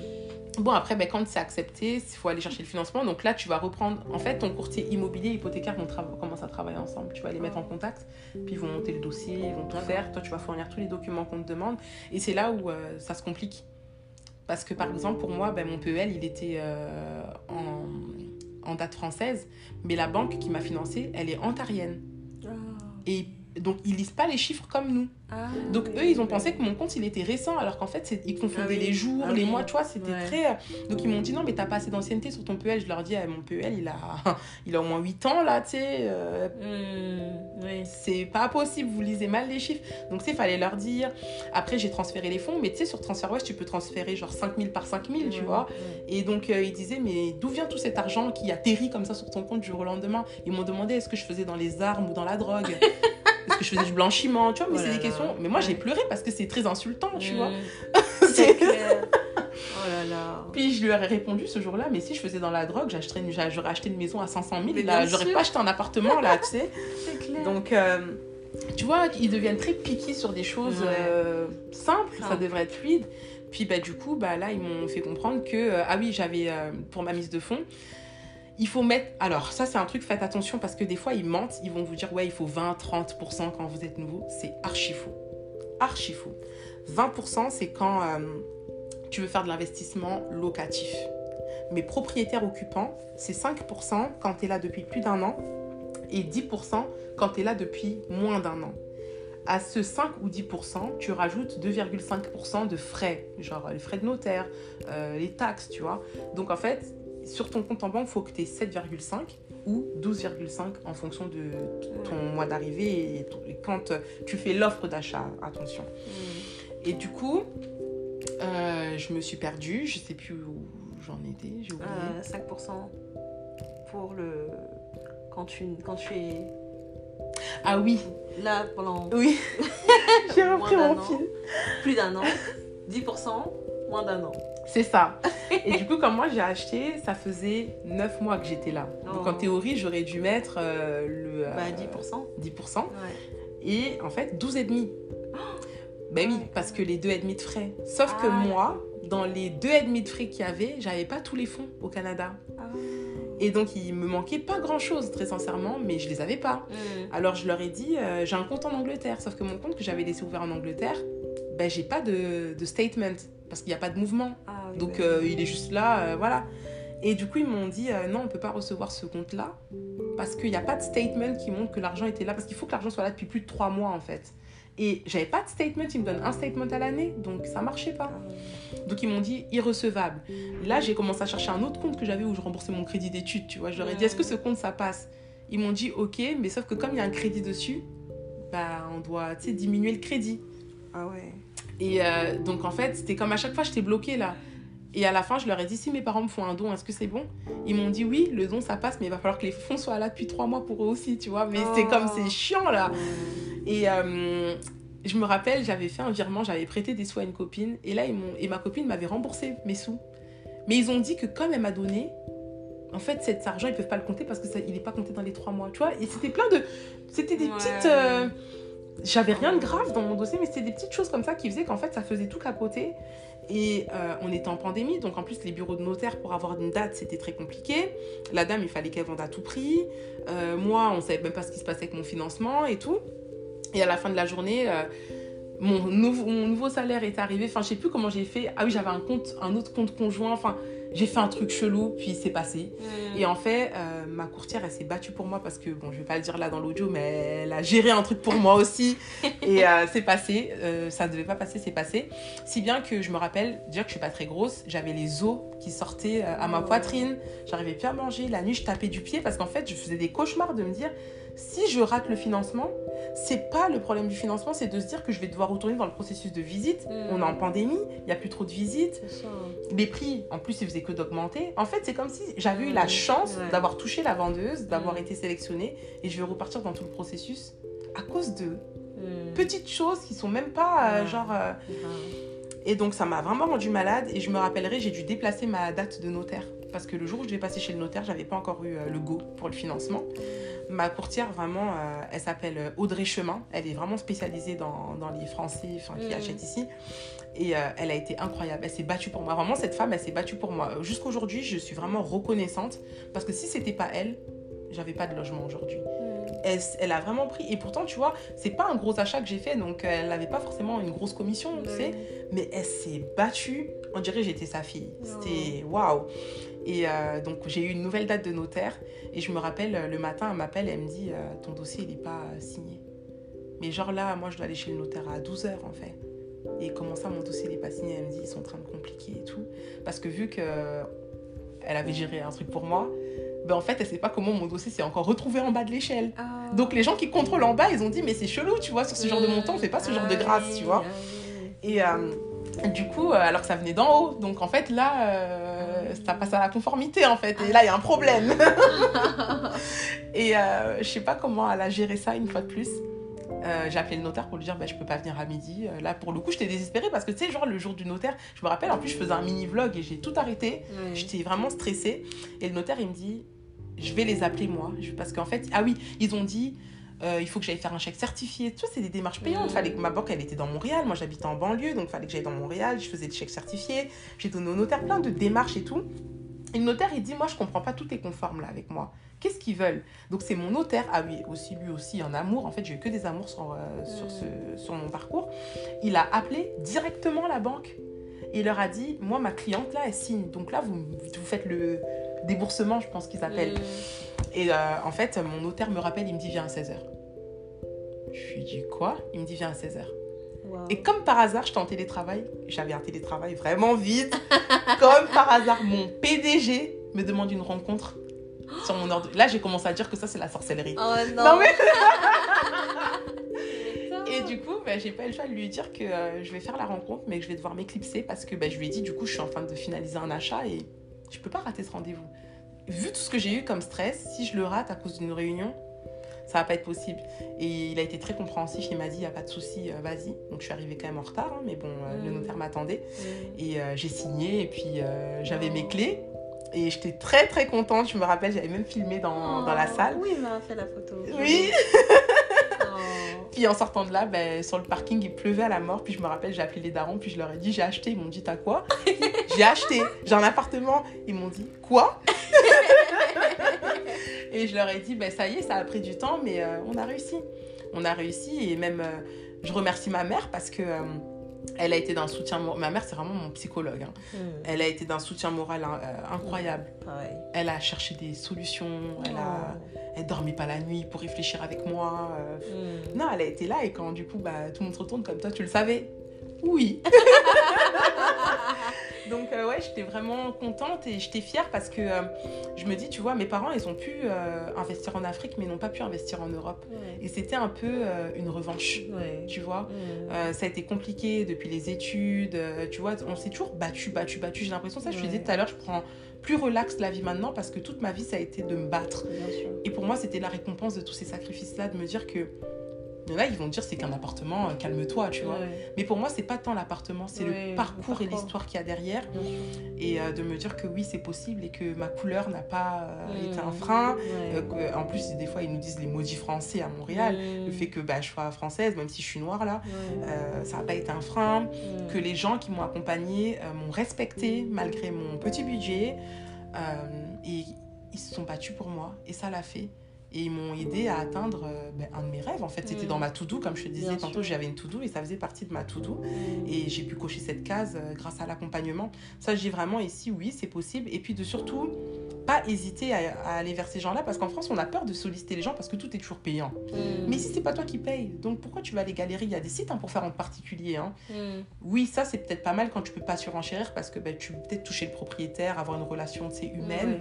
bon, après, ben, quand c'est accepté, il faut aller chercher le financement. Donc là, tu vas reprendre. En fait, ton courtier immobilier, hypothécaire vont trava- commencer à travailler ensemble. Tu vas les mettre en contact, puis ils vont monter le dossier, ils vont tout D'accord. faire. Toi, tu vas fournir tous les documents qu'on te demande. Et c'est là où euh, ça se complique. Parce que, par exemple, pour moi, ben, mon PEL, il était euh, en, en date française, mais la banque qui m'a financé, elle est ontarienne. Ah. Et donc, ils lisent pas les chiffres comme nous. Ah, Donc oui, eux, ils ont oui. pensé que mon compte, il était récent, alors qu'en fait, ils confondaient Ah oui. les jours, Ah les mois, tu vois, c'était Ouais. très... euh, Donc ils m'ont dit, non, mais t'as pas assez d'ancienneté sur ton PEL. Je leur dis, ah, mon PEL, il a... il a au moins 8 ans, là, tu sais. euh, Hmm, oui. c'est pas possible, vous lisez mal les chiffres. Donc, tu sais, fallait leur dire. Après, j'ai transféré les fonds, mais tu sais, sur TransferWest, tu peux transférer genre 5000 par 5000, tu vois. Et donc, euh, ils disaient, mais d'où vient tout cet argent qui atterrit comme ça sur ton compte du jour au lendemain? Ils m'ont demandé, est-ce que je faisais dans les armes ou dans la drogue? que je faisais du blanchiment Tu vois, mais Oh c'est des questions. Mais moi, j'ai pleuré parce que c'est très insultant, tu vois. C'est- clair. Oh là là. Puis je lui aurais répondu ce jour-là, mais si je faisais dans la drogue, j'achèterais une- j'a- j'aurais acheté une maison à 500 000. Mais Là, j'aurais pas acheté un appartement, là, tu sais. C'est clair. Donc, euh, tu vois, ils deviennent très piqués sur des choses Ouais. euh, simples, ça devrait être fluide. Puis, bah, du coup, bah, là, ils m'ont fait comprendre que, euh, ah oui, j'avais, pour ma mise de fonds, il faut mettre. Alors, ça, c'est un truc, faites attention parce que des fois, ils mentent. Ils vont vous dire, ouais, il faut 20-30% quand vous êtes nouveau. C'est archi faux. Archi faux. 20%, c'est quand euh, tu veux faire de l'investissement locatif. Mais propriétaire occupant, c'est 5% quand tu es là depuis plus d'un an et 10% quand tu es là depuis moins d'un an. À ce 5 ou 10%, tu rajoutes 2,5% de frais, genre les frais de notaire, euh, les taxes, tu vois. Donc en fait, sur ton compte en banque, il faut que tu aies 7,5 ou 12,5 en fonction de ton mois d'arrivée et, quand euh, tu fais l'offre d'achat, attention. Hmm. Et du coup, euh, je me suis perdue, je sais plus où j'en étais, j'ai oublié. Euh, 5% pour le. Quand tu, quand tu es Ah oui, là pendant oui, j'ai repris mon an. fil. plus d'un an, 10%, moins d'un an. C'est ça. Et du coup, comme moi j'ai acheté, ça faisait 9 mois que j'étais là. Donc Oh. en théorie, j'aurais dû mettre euh, le euh, Bah 10%. 10%. Ouais. Et en fait, 12 et demi. Ben oui, parce quand que les deux et demi de frais. Sauf que Ah, moi, dans les deux et demi de frais qu'il y avait, j'avais pas tous les fonds au Canada. Ah. Et donc, il me manquait pas grand chose, très sincèrement, mais je les avais pas. Mm. Alors, je leur ai dit, euh, j'ai un compte en Angleterre. Sauf que mon compte que j'avais laissé ouvert en Angleterre, ben, j'ai pas de, de statement. Parce qu'il n'y a pas de mouvement. Ah Donc, bah euh, il est juste là, euh, voilà. Et du coup, ils m'ont dit, euh, non, on peut pas recevoir ce compte-là. Parce qu'il n'y a pas de statement qui montre que l'argent était là. Parce qu'il faut que l'argent soit là depuis plus de trois mois, en fait. Et j'avais pas de statement, ils me donnent un statement à l'année, donc ça marchait pas. Ah. Donc ils m'ont dit irrecevable. Là, j'ai commencé à chercher un autre compte que j'avais où je remboursais mon crédit d'études, tu vois. Je leur ai dit, est-ce que ce compte, ça passe? Ils m'ont dit, ok, mais sauf que comme il y a un crédit dessus, bah, on doit, diminuer le crédit. Ah ouais. Et euh, donc, en fait, c'était comme à chaque fois, j'étais bloquée là. Et à la fin, je leur ai dit, si mes parents me font un don, est-ce que c'est bon? Ils m'ont dit, oui, le don, ça passe, mais il va falloir que les fonds soient là depuis trois mois pour eux aussi, tu vois. Mais c'est Oh. comme, c'est chiant là. Et euh, je me rappelle, j'avais fait un virement, j'avais prêté des sous à une copine. Et là, ils m'ont- et ma copine m'avait remboursé mes sous. Mais ils ont dit que comme elle m'a donné, en fait, cet argent, ils peuvent pas le compter parce que ça, il n'est pas compté dans les trois mois. Tu vois Et c'était plein de. C'était des Ouais. petites. euh, J'avais rien de grave dans mon dossier, mais c'était des petites choses comme ça qui faisaient qu'en fait, ça faisait tout capoter. Et euh, on était en pandémie, donc en plus, les bureaux de notaire, pour avoir une date, c'était très compliqué. La dame, il fallait qu'elle vende à tout prix. Euh, moi, on savait même pas ce qui se passait avec mon financement et tout. Et à la fin de la journée, euh, mon, nouveau, mon nouveau salaire est arrivé. Enfin, je sais plus comment j'ai fait. Ah oui, j'avais un compte, un autre compte conjoint. Enfin, j'ai fait un truc chelou, puis c'est passé. Mm. Et en fait, euh, ma courtière, elle s'est battue pour moi parce que, bon, je vais pas le dire là dans l'audio, mais elle a géré un truc pour moi aussi. Et euh, c'est passé. Euh, ça devait pas passer, c'est passé. Si bien que je me rappelle, dire que je suis pas très grosse, j'avais les os qui sortaient à ma Oh. poitrine. J'arrivais plus à manger. La nuit, je tapais du pied parce qu'en fait, je faisais des cauchemars de me dire si je rate le financement, c'est pas le problème du financement, c'est de se dire que je vais devoir retourner dans le processus de visite. Mm. On est en pandémie, il n'y a plus trop de visites ça. les prix, en plus, ils faisaient que d'augmenter. En fait, c'est comme si j'avais eu la chance Ouais. d'avoir touché la vendeuse, d'avoir Mm. été sélectionnée, et je vais repartir dans tout le processus à cause de petites choses qui sont même pas euh, genre. euh. Et donc, ça m'a vraiment rendu malade, et je me rappellerai, j'ai dû déplacer ma date de notaire. Parce que le jour où je devais passer chez le notaire, j'avais pas encore eu euh, le go pour le financement. Ma courtière, vraiment, euh, elle s'appelle Audrey Chemin. Elle est vraiment spécialisée dans, dans les Français enfin, qui Mm. achètent ici. Et euh, elle a été incroyable. Elle s'est battue pour moi. Vraiment, cette femme, elle s'est battue pour moi. Jusqu'aujourd'hui, je suis vraiment reconnaissante. Parce que si c'était pas elle, j'avais pas de logement aujourd'hui. Mm. Elle, elle a vraiment pris. Et pourtant, tu vois, c'est pas un gros achat que j'ai fait. Donc, euh, elle n'avait pas forcément une grosse commission, tu sais. Mais elle s'est battue. On dirait que j'étais sa fille. C'était waouh. Et euh, donc, j'ai eu une nouvelle date de notaire. Et je me rappelle, euh, le matin, elle m'appelle, elle me dit euh, Ton dossier, il n'est pas euh, signé. Mais genre là, moi, je dois aller chez le notaire à 12h, en fait. Et comment ça, mon dossier n'est pas signé? Elle me dit Ils sont en train de compliquer et tout. Parce que vu que euh, elle avait géré un truc pour moi, ben en fait, elle sait pas comment mon dossier s'est encore retrouvé en bas de l'échelle. Ah. Donc les gens qui contrôlent en bas, ils ont dit mais c'est chelou, tu vois, sur ce genre de montant, on fait pas ce genre de grâce, tu vois. Et euh, du coup, alors que ça venait d'en haut, donc en fait là, euh, ça passe à la conformité en fait, et là il y a un problème. et euh, je sais pas comment elle a géré ça une fois de plus. Euh, j'ai appelé le notaire pour lui dire bah, je peux pas venir à midi. Euh, là pour le coup j'étais désespérée parce que tu sais genre le jour du notaire, je me rappelle en plus je faisais un mini vlog et j'ai tout arrêté. J'étais vraiment stressée. Et le notaire, il me dit, je vais les appeler moi. Parce qu'en fait, ah oui, ils ont dit, euh, il faut que j'aille faire un chèque certifié. Tu vois, c'est des démarches payantes. Mhm. fallait que ma banque, elle était dans Montréal. Moi, j'habitais en banlieue, donc il fallait que j'aille dans Montréal. Je faisais le chèque certifié. J'ai donné au notaire plein de démarches et tout. Et le notaire, il dit, moi, je comprends pas, tout est conforme là avec moi. Qu'est-ce qu'ils veulent? Donc, c'est mon notaire. Ah oui, aussi, lui aussi, un amour. En fait, j'ai eu que des amours sur, euh, sur, ce, sur mon parcours. Il a appelé directement la banque. Et il leur a dit, moi, ma cliente, là, elle signe. Donc là, vous, vous faites le déboursement, je pense qu'ils appellent. Mm. Et euh, en fait, mon notaire me rappelle, il me dit, viens à 16h. Je lui dis, quoi? Il me dit, viens à 16h. Wow. Et comme par hasard, j'étais en télétravail. J'avais un télétravail vraiment vite. comme par hasard, mon PDG me demande une rencontre sur mon ordre. Là, j'ai commencé à dire que ça, c'est la sorcellerie. Oh non. Non, mais-. Et du coup, bah, j'ai pas eu le choix de lui dire que euh, je vais faire la rencontre, mais que je vais devoir m'éclipser parce que bah, je lui ai dit, du coup, je suis en train de finaliser un achat et je peux pas rater ce rendez-vous. Vu tout ce que j'ai eu comme stress, si je le rate à cause d'une réunion, ça va pas être possible. Et il a été très compréhensif, il m'a dit, il n'y a pas de souci, euh, vas-y. Donc je suis arrivée quand même en retard, hein, mais bon, euh, le Mm. notaire m'attendait. Mm. Et euh, j'ai signé, et puis euh, j'avais mes clés. Et j'étais très très contente, je me rappelle, j'avais même filmé dans, dans la Oh, salle. Oui, il m'a fait la photo. Oui. Oh. Puis en sortant de là, ben, sur le parking, il pleuvait à la mort. Puis je me rappelle, j'ai appelé les darons, puis je leur ai dit, j'ai acheté. Ils m'ont dit, t'as quoi? J'ai acheté. J'ai un appartement. Ils m'ont dit, quoi? Et je leur ai dit, ben, ça y est, ça a pris du temps, mais euh, on a réussi. On a réussi. Et même, euh, je remercie ma mère parce que... euh, elle a été d'un soutien moral. Ma mère, c'est vraiment mon psychologue. hein. Hmm. Elle a été d'un soutien moral euh, incroyable. Pareil. Elle a cherché des solutions. Elle a, elle dormait pas la nuit pour réfléchir avec moi. euh, Hmm. non, elle a été là et quand du coup bah, tout le monde se retourne comme toi, tu le savais Oui. Donc euh, ouais, j'étais vraiment contente et j'étais fière parce que euh, je me dis, tu vois, mes parents, ils ont pu euh, investir en Afrique mais n'ont pas pu investir en Europe. Ouais. Et c'était un peu une revanche, Ouais. tu vois. Ça a été compliqué depuis les études, tu vois, on s'est toujours battu, battu, battu. J'ai l'impression, ça je te disais tout à l'heure, je prends plus relax la vie maintenant parce que toute ma vie ça a été de me battre. Bien sûr. Et pour moi, c'était la récompense de tous ces sacrifices-là, de me dire que. Il y en a, ils vont dire c'est qu'un appartement, euh, calme-toi, tu vois. Ouais. Mais pour moi, c'est pas tant l'appartement, c'est Ouais, le parcours et l'histoire qu'il y a derrière. Et euh, de me dire que oui, c'est possible et que ma couleur n'a pas euh, été un frein. Euh, en plus, des fois, ils nous disent les maudits français à Montréal. Hmm. Le fait que bah, je sois française, même si je suis noire là, ça n'a pas été un frein. Que les gens qui m'ont accompagnée m'ont respecté malgré mon petit budget. Et ils se sont battus pour moi. Et ça l'a fait. Et ils m'ont aidé à atteindre euh, ben, un de mes rêves. En fait, c'était Mm. dans ma to-do, comme je te disais Bien tantôt, j'avais une to-do et ça faisait partie de ma to-do. Hmm. Et j'ai pu cocher cette case euh, grâce à l'accompagnement. Ça, je dis vraiment ici, oui, c'est possible. Et puis de surtout, pas hésiter à, à aller vers ces gens-là parce qu'en France, on a peur de solliciter les gens parce que tout est toujours payant. Hmm. Mais ici, c'est pas toi qui paye. Donc pourquoi tu vas aller galérer? Il y a des sites hein, pour faire en particulier. hein. Oui, ça, c'est peut-être pas mal quand tu peux pas surenchérir parce que ben, tu peux peut-être toucher le propriétaire, avoir une relation tu sais, humaine.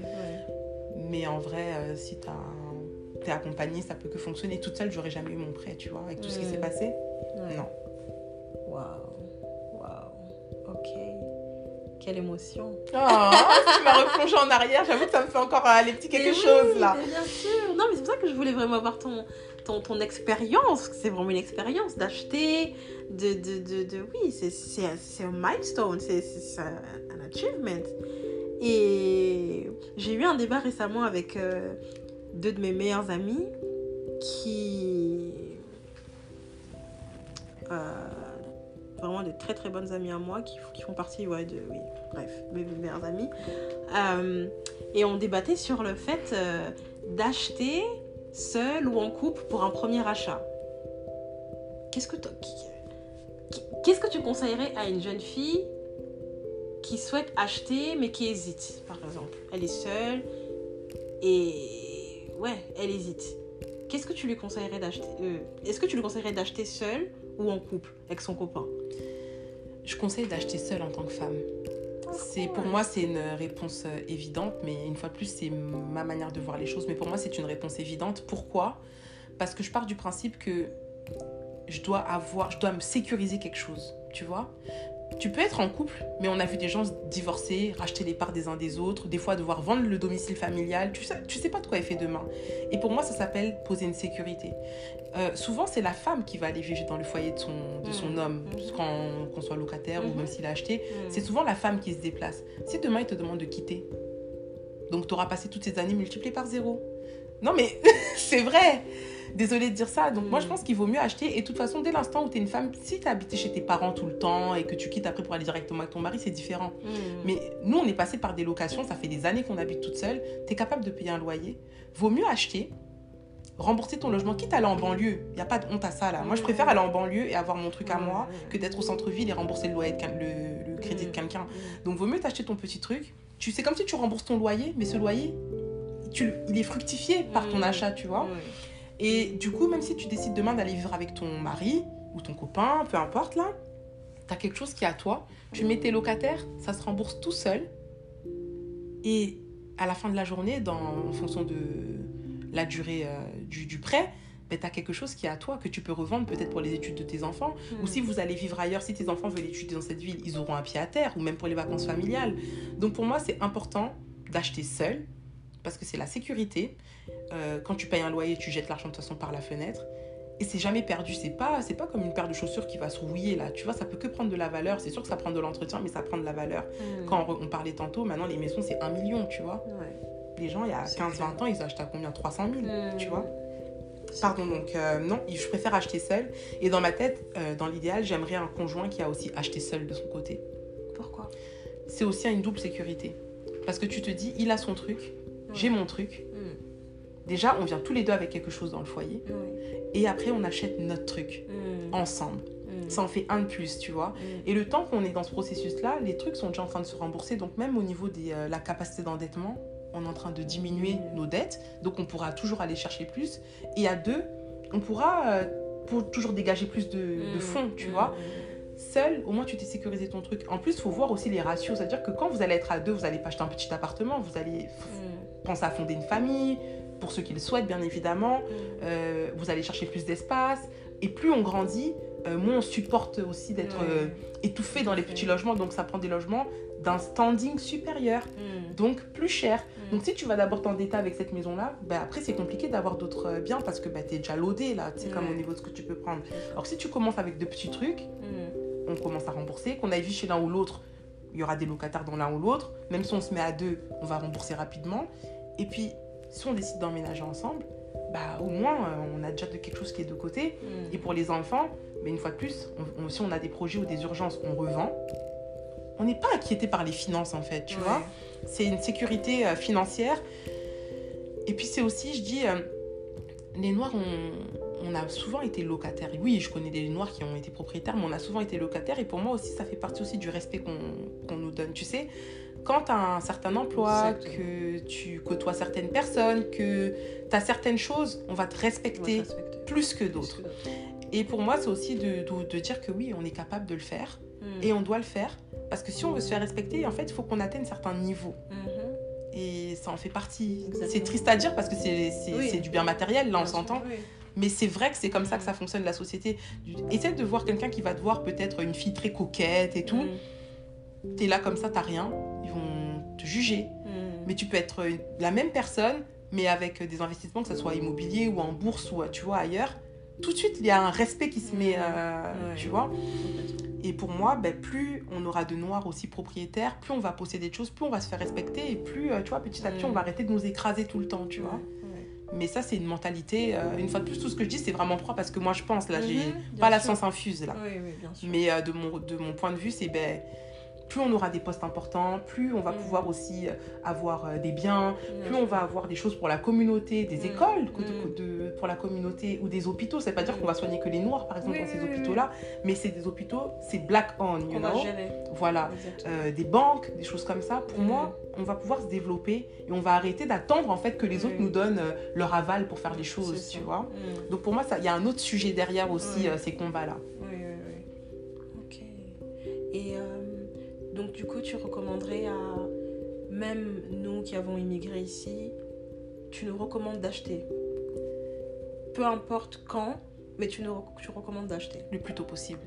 Mais en vrai, euh, si t'as un- t'es accompagné, ça peut que fonctionner. Toute seule, j'aurais jamais eu mon prêt, tu vois, avec tout ce qui Mm. s'est passé. Ouais. Non. Waouh. Waouh. Ok. Quelle émotion. Oh, tu m'as replongé en arrière. J'avoue que ça me fait encore euh, les petits quelque chose là. Bien sûr. Non, mais c'est pour ça que je voulais vraiment avoir ton, ton, ton expérience. C'est vraiment une expérience d'acheter, de, de, de, de- Oui, c'est- c'est un- milestone, c'est c'est un, un achievement. Et j'ai eu un débat récemment avec euh, deux de mes meilleurs amis qui. euh, vraiment des très très bonnes amies à moi qui, font partie de. Oui, bref, mes meilleurs amis. Euh, et on débattait sur le fait euh, d'acheter seul ou en couple pour un premier achat. Qu'est-ce que, qu'est-ce que tu conseillerais à une jeune fille qui souhaite acheter mais qui hésite, par exemple? Elle est seule et ouais, elle hésite. Qu'est-ce que tu lui conseillerais d'acheter euh, Est-ce que tu lui conseillerais d'acheter seule ou en couple avec son copain? Je conseille d'acheter seule en tant que femme. C'est pour moi c'est une réponse euh, évidente, mais une fois de plus c'est ma manière de voir les choses. Mais pour moi c'est une réponse évidente. Pourquoi? Parce que je pars du principe que je dois avoir, je dois me sécuriser quelque chose. Tu vois? Tu peux être en couple, mais on a vu des gens se divorcer, racheter les parts des uns des autres, des fois devoir vendre le domicile familial. Tu sais, tu sais pas de quoi est fait demain. Et pour moi ça s'appelle poser une sécurité. Euh, souvent c'est la femme qui va aller vivre dans le foyer de son, de son Mhm. homme, quand qu'on soit locataire ou même s'il a acheté. Hmm. C'est souvent la femme qui se déplace. Si demain il te demande de quitter, donc tu auras passé toutes ces années multipliées par zéro. Non mais c'est vrai. Désolée de dire ça. Donc moi je Mm. pense qu'il vaut mieux acheter. Et de toute façon, dès l'instant où tu es une femme, si tu as habité chez tes parents tout le temps et que tu quittes après pour aller directement avec ton mari, c'est différent. Hmm. Mais nous, on est passé par des locations, ça fait des années qu'on habite toute seule. Tu es capable de payer un loyer. Vaut mieux acheter, rembourser ton logement, quitte à aller en banlieue. Il n'y a pas de honte à ça là. Moi, je préfère aller en banlieue et avoir mon truc à moi que d'être au centre-ville et rembourser le, loyer de le, le crédit de Mm. quelqu'un. Donc, vaut mieux t'acheter ton petit truc. Tu sais, comme si tu rembourses ton loyer, mais ce loyer, tu, il est fructifié par ton Mm. achat, tu vois. Et du coup, même si tu décides demain d'aller vivre avec ton mari ou ton copain, peu importe là, tu as quelque chose qui est à toi. Tu mets tes locataires, ça se rembourse tout seul. Et à la fin de la journée, dans, en fonction de la durée euh, du, du prêt, ben, tu as quelque chose qui est à toi, que tu peux revendre peut-être pour les études de tes enfants. Ou si vous allez vivre ailleurs, si tes enfants veulent étudier dans cette ville, ils auront un pied à terre, ou même pour les vacances familiales. Donc pour moi, c'est important d'acheter seul, parce que c'est la sécurité. Euh, quand tu payes un loyer, tu jettes l'argent de toute façon par la fenêtre. Et c'est jamais perdu. C'est pas, c'est pas comme une paire de chaussures qui va se rouiller là. Tu vois, ça peut que prendre de la valeur. C'est sûr que ça prend de l'entretien, mais ça prend de la valeur. Hmm. Quand on, on parlait tantôt, maintenant les maisons c'est un million, tu vois. Ouais. Les gens, il y a C'est 15-20 ans, ils achetaient à combien? 300 000, Hmm. tu vois. Pardon, donc euh, non, je préfère acheter seul. Et dans ma tête, euh, dans l'idéal, j'aimerais un conjoint qui a aussi acheté seul de son côté. Pourquoi? C'est aussi une double sécurité. Parce que tu te dis, il a son truc, j'ai mon truc. Déjà, on vient tous les deux avec quelque chose dans le foyer. Et après, on achète notre truc Mm. ensemble. Mm. Ça en fait un de plus, tu vois. Mm. Et le temps qu'on est dans ce processus-là, les trucs sont déjà en train de se rembourser. Donc même au niveau de la capacité d'endettement, on est en train de diminuer nos dettes. Donc on pourra toujours aller chercher plus. Et à deux, on pourra euh, pour toujours dégager plus de, de fonds, tu vois. Seul, au moins tu t'es sécurisé ton truc. En plus, il faut voir aussi les ratios. C'est-à-dire que quand vous allez être à deux, vous allez pas acheter un petit appartement, vous allez Mm. penser à fonder une famille, pour ceux qui le souhaitent, bien évidemment. Mm. Euh, vous allez chercher plus d'espace. Et plus on grandit, euh, moins on supporte aussi d'être Ouais. euh, étouffé dans les petits logements. Donc ça prend des logements d'un standing supérieur, Mm. donc plus cher. Mm. Donc si tu vas d'abord t'endetter avec cette maison-là, bah, après c'est compliqué d'avoir d'autres euh, biens parce que bah, tu es déjà loadé là, c'est comme Ouais. au niveau de ce que tu peux prendre. Alors si tu commences avec de petits trucs, Mm. on commence à rembourser, qu'on aille vivre chez l'un ou l'autre, il y aura des locataires dans l'un ou l'autre. Même si on se met à deux, on va rembourser rapidement. Et puis, si on décide d'emménager ensemble, bah, au moins, euh, on a déjà de quelque chose qui est de côté. Mm. Et pour les enfants, mais une fois de plus, on- on- si on a des projets ou des urgences, on revend. On n'est pas inquiété par les finances, en fait, tu Ouais. vois. C'est une sécurité euh, financière. Et puis, c'est aussi, je dis, euh, les Noirs, on, on a souvent été locataires. Et oui, je connais des Noirs qui ont été propriétaires, mais on a souvent été locataires. Et pour moi aussi, ça fait partie aussi du respect qu'on qu'on nous donne. Tu sais, quand tu as un certain emploi, Exactement. que tu côtoies certaines personnes, que tu as certaines choses, on va te va respecter plus que d'autres. Et pour moi, c'est aussi de, de, de dire que oui, on est capable de le faire Mm. et on doit le faire. Parce que si on veut se faire respecter, en fait, il faut qu'on atteigne certains niveaux. Mhm. Et ça en fait partie. C'est triste à dire parce que c'est c'est- Oui. du bien matériel, là, on s'entend. oui. Mais c'est vrai que c'est comme ça que ça fonctionne, la société. Essaie de voir quelqu'un qui va te voir peut-être une fille très coquette et tout. Mm. T'es là comme ça, t'as rien. Ils vont te juger. Mm. Mais tu peux être la même personne, mais avec des investissements, que ce soit immobilier ou en bourse ou tu vois ailleurs. Tout de suite, il y a un respect qui se met, euh, Ouais. tu vois. Et pour moi, ben, plus on aura de noirs aussi propriétaires, plus on va posséder des choses, plus on va se faire respecter et plus, euh, tu vois, petit à petit, on va arrêter de nous écraser tout le temps, tu vois. Mais ça, c'est une mentalité. euh, une fois de plus, tout ce que je dis, c'est vraiment propre parce que moi, je pense, là, j'ai Mhm, pas la science infuse, là. Oui, oui, bien sûr. Mais euh, de, mon, de mon point de vue, c'est ben, plus on aura des postes importants, plus on va Mhm. pouvoir aussi euh, avoir euh, des biens, Bien plus on va avoir des choses pour la communauté, des Mm. écoles de- Mm. de- pour la communauté ou des hôpitaux. Veut pas dire Mm. qu'on va soigner que les noirs, par exemple, Oui, dans ces oui, oui, hôpitaux-là, mais c'est des hôpitaux, c'est black on, you know? gérer. Voilà. Euh, des banques, des choses comme ça. Pour Mm. moi, on va pouvoir se développer et on va arrêter d'attendre en fait que les autres nous donnent leur aval pour faire les C'est choses, tu vois? Mm. Donc pour moi, il y a un autre sujet derrière aussi euh, ces combats-là. Donc, du coup, tu recommanderais à même nous qui avons immigré ici, tu nous recommandes d'acheter. Peu importe quand, mais tu nous rec- tu recommandes d'acheter. le plus tôt possible.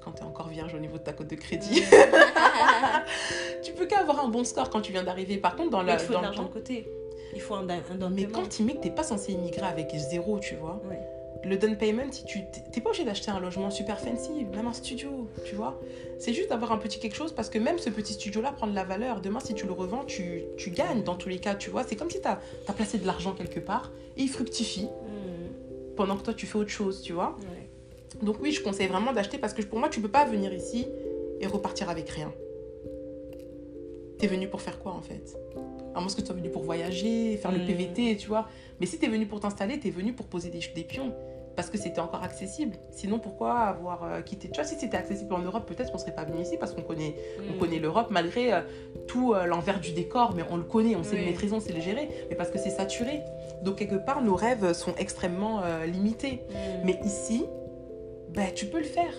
Quand tu es encore vierge au niveau de ta cote de crédit. tu peux qu'avoir un bon score quand tu viens d'arriver. Par contre, dans, Mais la, il faut dans de le l'argent de côté. Il faut un, un Mais quand tu t'es pas censé immigrer avec zéro, tu vois. Oui. Le down payment, si tu t'es pas obligé d'acheter un logement super fancy, même un studio, tu vois. C'est juste d'avoir un petit quelque chose parce que même ce petit studio-là prend de la valeur. Demain, si tu le revends, tu, tu gagnes dans tous les cas, tu vois. C'est comme si tu as, placé de l'argent quelque part et il fructifie Mm. pendant que toi tu fais autre chose, tu vois. Ouais. Donc oui, je conseille vraiment d'acheter parce que pour moi, tu peux pas venir ici et repartir avec rien. T'es venu pour faire quoi en fait? À moins que tu sois venu pour voyager, faire le Mm. PVT, tu vois. Mais si t'es venu pour t'installer, t'es venu pour poser des, des pions. Parce que c'était encore accessible. Sinon, pourquoi avoir euh, quitté? Tu vois, si c'était accessible en Europe, peut-être qu'on serait pas venu ici parce qu'on connaît, on Mm. connaît l'Europe malgré euh, tout euh, l'envers du décor, mais on le connaît, on sait le maîtriser, on sait le gérer. Mais parce que c'est saturé. Donc quelque part, nos rêves sont extrêmement limités. Mm. Mais ici, ben, tu peux le faire.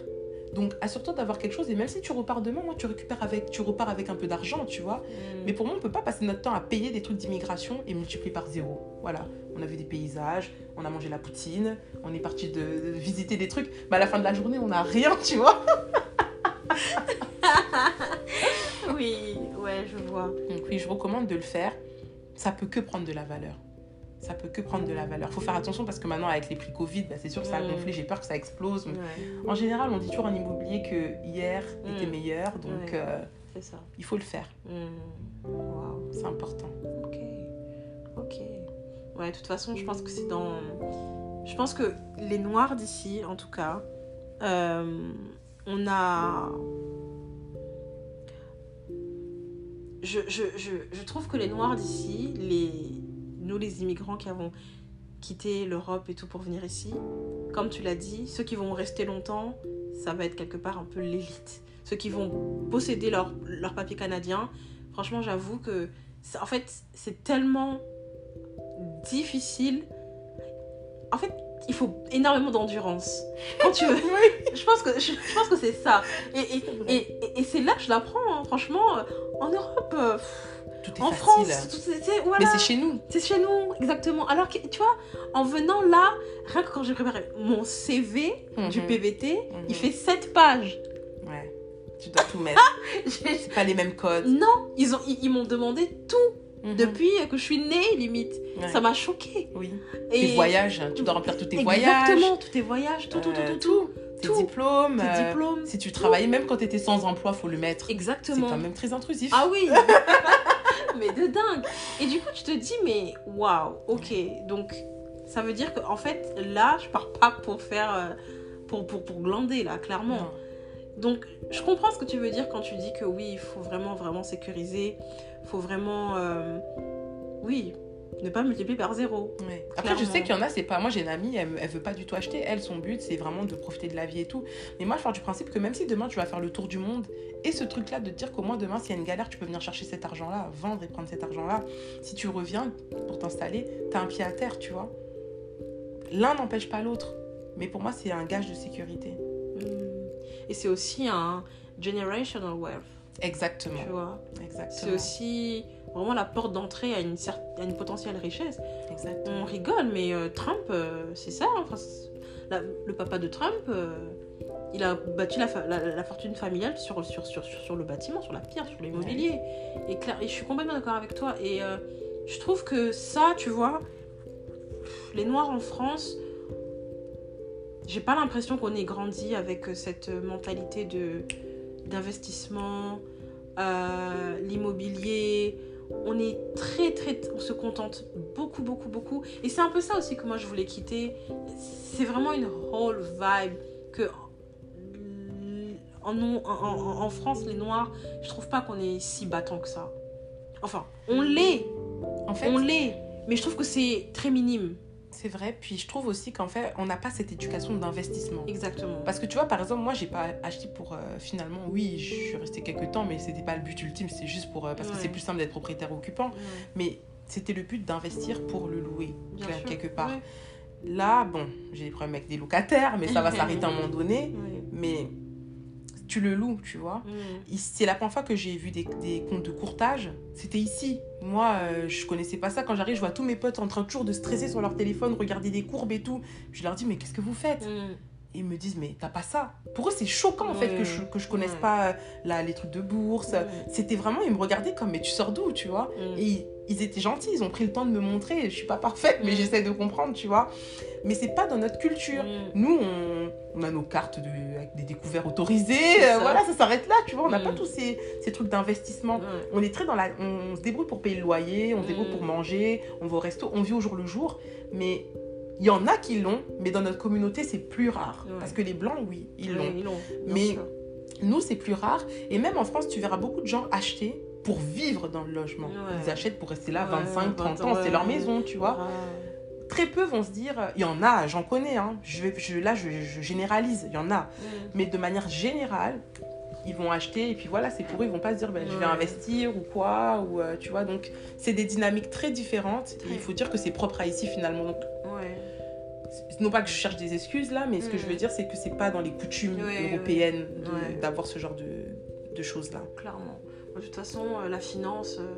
Donc assure-toi d'avoir quelque chose et même si tu repars demain, moi, tu récupères avec, tu repars avec un peu d'argent, tu vois. Mm. Mais pour moi, on peut pas passer notre temps à payer des trucs d'immigration et multiplier par zéro. Voilà, on a vu des paysages, on a mangé la poutine, on est parti de, de visiter des trucs. Mais à la fin de la journée, on n'a rien, tu vois. Oui, ouais, je vois. Donc oui, je recommande de le faire. Ça peut que prendre de la valeur. Ça peut que prendre de la valeur. Faut faire attention parce que maintenant, avec les prix Covid, ben, c'est sûr que ça a Mm. gonflé. J'ai peur que ça explose. Ouais, En général, on dit toujours en immobilier que hier était Mm. meilleur, donc Ouais. euh, ça. il faut le faire. Mm. Waouh. C'est important. Ok. Ok. Ouais, de toute façon, je pense que c'est dans. Je pense que les Noirs d'ici, en tout cas, euh, on a. Je, je, je, je trouve que les Noirs d'ici, les... nous les immigrants qui avons quitté l'Europe et tout pour venir ici, comme tu l'as dit, ceux qui vont rester longtemps, ça va être quelque part un peu l'élite. Ceux qui vont posséder leur, leur papier canadien, franchement, j'avoue que. En fait, c'est tellement difficile. En fait, il faut énormément d'endurance. Quand tu veux. Je pense que, je, je pense que c'est ça. Et, et, et, c'est là que je l'apprends, hein. franchement. En Europe, euh, Tout est en facile. France, tout, c'est- c'est- voilà. Mais c'est chez nous. C'est chez nous, exactement. Alors que, tu vois, en venant là, rien que quand j'ai préparé mon CV du Mhm. PVT, Mhm. il fait 7 pages. Ouais. Tu dois tout mettre. J'ai- c'est pas les mêmes codes. non, ils ont, ils, ils m'ont demandé tout Mhm. depuis que je suis née, limite. Ouais. Ça m'a choquée. Oui. Et Tes voyages. Tu dois remplir tous tes voyages. Exactement, tous tes voyages, tout, tout, tout, Euh, tout, tout. Tes tout. diplômes. Tes euh, diplômes. Si tu travaillais, même quand tu étais sans emploi, faut le mettre. C'est Exactement. quand même très intrusif. Ah oui Mais de dingue Et du coup, tu te dis, mais waouh, ok. Donc, ça veut dire qu'en fait, là, je pars pas pour faire. euh, pour, pour, pour glander, là, clairement. Non. Donc, je comprends ce que tu veux dire quand tu dis que oui, il faut vraiment, vraiment sécuriser. Il faut vraiment. euh, oui, ne pas multiplier par zéro. Ouais. Après, je sais qu'il y en a, c'est pas. Moi, j'ai une amie, elle, elle veut pas du tout acheter. Elle, son but, c'est vraiment de profiter de la vie et tout. Mais moi, je pars du principe que même si demain tu vas faire le tour du monde, et ce truc-là de te dire qu'au moins demain, s'il y a une galère, tu peux venir chercher cet argent-là, vendre et prendre cet argent-là. Si tu reviens pour t'installer, t'as un pied à terre, tu vois. L'un n'empêche pas l'autre. Mais pour moi, c'est un gage de sécurité. Hmm. Et c'est aussi un generational wealth, Exactement. tu vois. C'est aussi vraiment la porte d'entrée à une, à une potentielle richesse. Exactement. On rigole, mais euh, Trump, euh, c'est ça. hein. Enfin, la- le papa de Trump, euh, il a battu la, fa- la- la fortune familiale sur, sur, sur, sur, sur le bâtiment, sur la pierre, sur l'immobilier. Et, je suis complètement d'accord avec toi. Et euh, je trouve que ça, tu vois, les Noirs en France, j'ai pas l'impression qu'on ait grandi avec euh, cette mentalité de d'investissement, euh, l'immobilier. On est très très, on se contente beaucoup beaucoup beaucoup. Et c'est un peu ça aussi que moi je voulais quitter. C'est vraiment une whole vibe que en, en, en- en France les Noirs, je trouve pas qu'on est si battant que ça. Enfin, on l'est, En fait, on l'est, mais je trouve que c'est très minime. c'est vrai. Puis je trouve aussi qu'en fait, on n'a pas cette éducation d'investissement. Exactement. Parce que tu vois, par exemple, moi, j'ai pas acheté pour euh, finalement, oui, je suis restée quelques temps, mais c'était pas le but ultime, c'est juste pour euh, parce que c'est plus simple d'être propriétaire occupant. Ouais, Mais c'était le but d'investir pour le louer bien quel- sûr. quelque part. Ouais, Là, bon, j'ai des problèmes avec des locataires, mais ça va s'arrêter à un moment donné. Mais tu le loues, tu vois. Mm. C'est la première fois que j'ai vu des, des comptes de courtage. C'était ici. Moi, euh, je connaissais pas ça. Quand j'arrive, je vois tous mes potes en train toujours de stresser sur leur téléphone, regarder des courbes et tout. Je leur dis, mais qu'est-ce que vous faites Mm. Ils me disent, mais t'as pas ça. Pour eux, c'est choquant en fait que je, que je connaisse pas euh, là, les trucs de bourse. C'était vraiment, ils me regardaient comme, mais tu sors d'où, tu vois Mm. Et ils, étaient gentils, ils ont pris le temps de me montrer. Je suis pas parfaite, mais Mm. j'essaie de comprendre, tu vois. Mais c'est pas dans notre culture. Mm. Nous, on, on a nos cartes de, avec des découvertes autorisées. Euh, voilà, ça s'arrête là, tu vois. On n'a Mm. pas tous ces, ces trucs d'investissement. On est très dans la. On se débrouille pour payer le loyer, on se débrouille pour manger, on va au resto, on vit au jour le jour. Mais il y en a qui l'ont, mais dans notre communauté, c'est plus rare. Ouais. Parce que les blancs, oui, ils l'ont. Mais- sûr. Nous, c'est plus rare. Et même en France, tu verras beaucoup de gens acheter pour vivre dans le logement. Ouais. Ils achètent pour rester là Ouais, 25, 30 20 ans, c'est leur maison, tu vois. Très peu vont se dire, il y en a, j'en connais, hein. je vais, je, là je, je généralise, il y en a. Mais de manière générale, ils vont acheter et puis voilà, c'est pour eux, ils vont pas se dire, ben, je vais investir ou quoi, ou euh, tu vois. Donc, c'est des dynamiques très différentes. Et il faut dire que c'est propre à ici finalement. Donc, non pas que je cherche des excuses là, mais ce que je veux Mm. dire, c'est que c'est pas dans les coutumes Ouais, européennes Ouais. d'avoir ce genre de, de choses là. Clairement. De toute façon, euh, la finance, euh,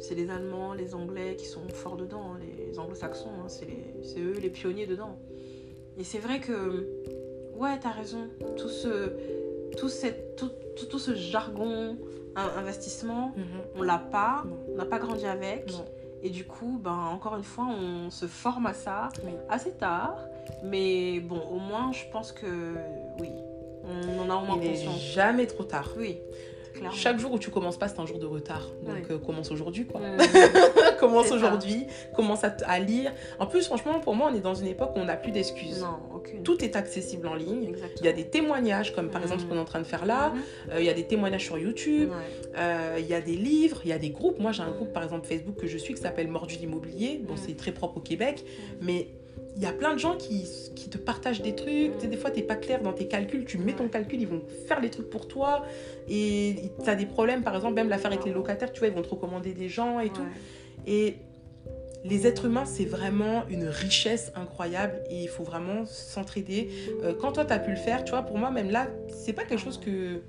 c'est les Allemands, les Anglais qui sont forts dedans, hein, les Anglo-Saxons, hein, c'est eux les pionniers dedans. Et c'est vrai que, ouais, t'as raison, tout ce, tout cette, tout, tout, tout ce jargon investissement, on l'a pas, Non. on n'a pas grandi avec. Non. Et du coup, ben, encore une fois, on se forme à ça Oui. assez tard. Mais bon, au moins, je pense que oui, on en a au moins Il n'est conscience. jamais trop tard. Oui, Clairement. Chaque jour où tu commences pas, c'est un jour de retard. Donc Ouais. euh, commence aujourd'hui, quoi. Mm. commence aujourd'hui, commence à, lire. En plus, franchement, pour moi, on est dans une époque où on n'a plus d'excuses. Tout est accessible en ligne. Exactement. Il y a des témoignages, comme par exemple ce qu'on est en train de faire là. Mhm. Euh, il y a des témoignages sur YouTube. Euh, il y a des livres. Il y a des groupes. Moi, j'ai un groupe, par exemple, Facebook que je suis qui s'appelle Mordu l'immobilier. Bon, Mhm. c'est très propre au Québec. Mais il y a plein de gens qui, qui te partagent des trucs. Tu sais, des fois, tu n'es pas clair dans tes calculs. Tu mets ton calcul, ils vont faire les trucs pour toi. Et tu as des problèmes, par exemple, même l'affaire avec les locataires, tu vois, ils vont te recommander des gens et tout. Et les êtres humains, c'est vraiment une richesse incroyable et il faut vraiment s'entraider. Euh, quand toi, tu as pu le faire, tu vois, pour moi, même là, c'est pas quelque chose que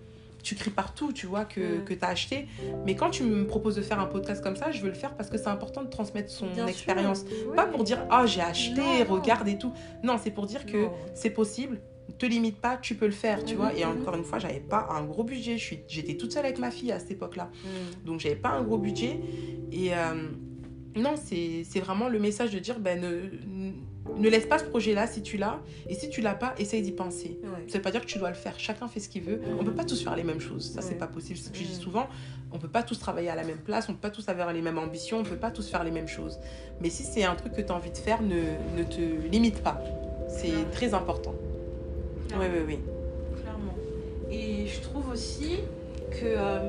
tu cries partout, tu vois, que, que tu as acheté. Mais quand tu me proposes de faire un podcast comme ça, je veux le faire parce que c'est important de transmettre son Bien expérience. Oui. Pas pour dire, ah, j'ai acheté, Non, regarde et tout. Non, c'est pour dire que c'est possible. Te limite pas, tu peux le faire, tu vois. Et encore une fois, j'avais pas un gros budget. J'étais toute seule avec ma fille à cette époque-là. Mm. Donc j'avais pas un gros budget. Et euh, non, c'est c'est vraiment le message de dire ben, ne, ne laisse pas ce projet-là si tu l'as. Et si tu l'as pas, essaye d'y penser. Ouais. Ça veut pas dire que tu dois le faire. Chacun fait ce qu'il veut. On peut pas tous faire les mêmes choses. Ça, c'est pas possible. C'est ce que je dis souvent. On peut pas tous travailler à la même place. On peut pas tous avoir les mêmes ambitions. On peut pas tous faire les mêmes choses. Mais si c'est un truc que tu as envie de faire, ne, ne te limite pas. C'est très important. Oui, oui, oui. Clairement. Et je trouve aussi que. euh,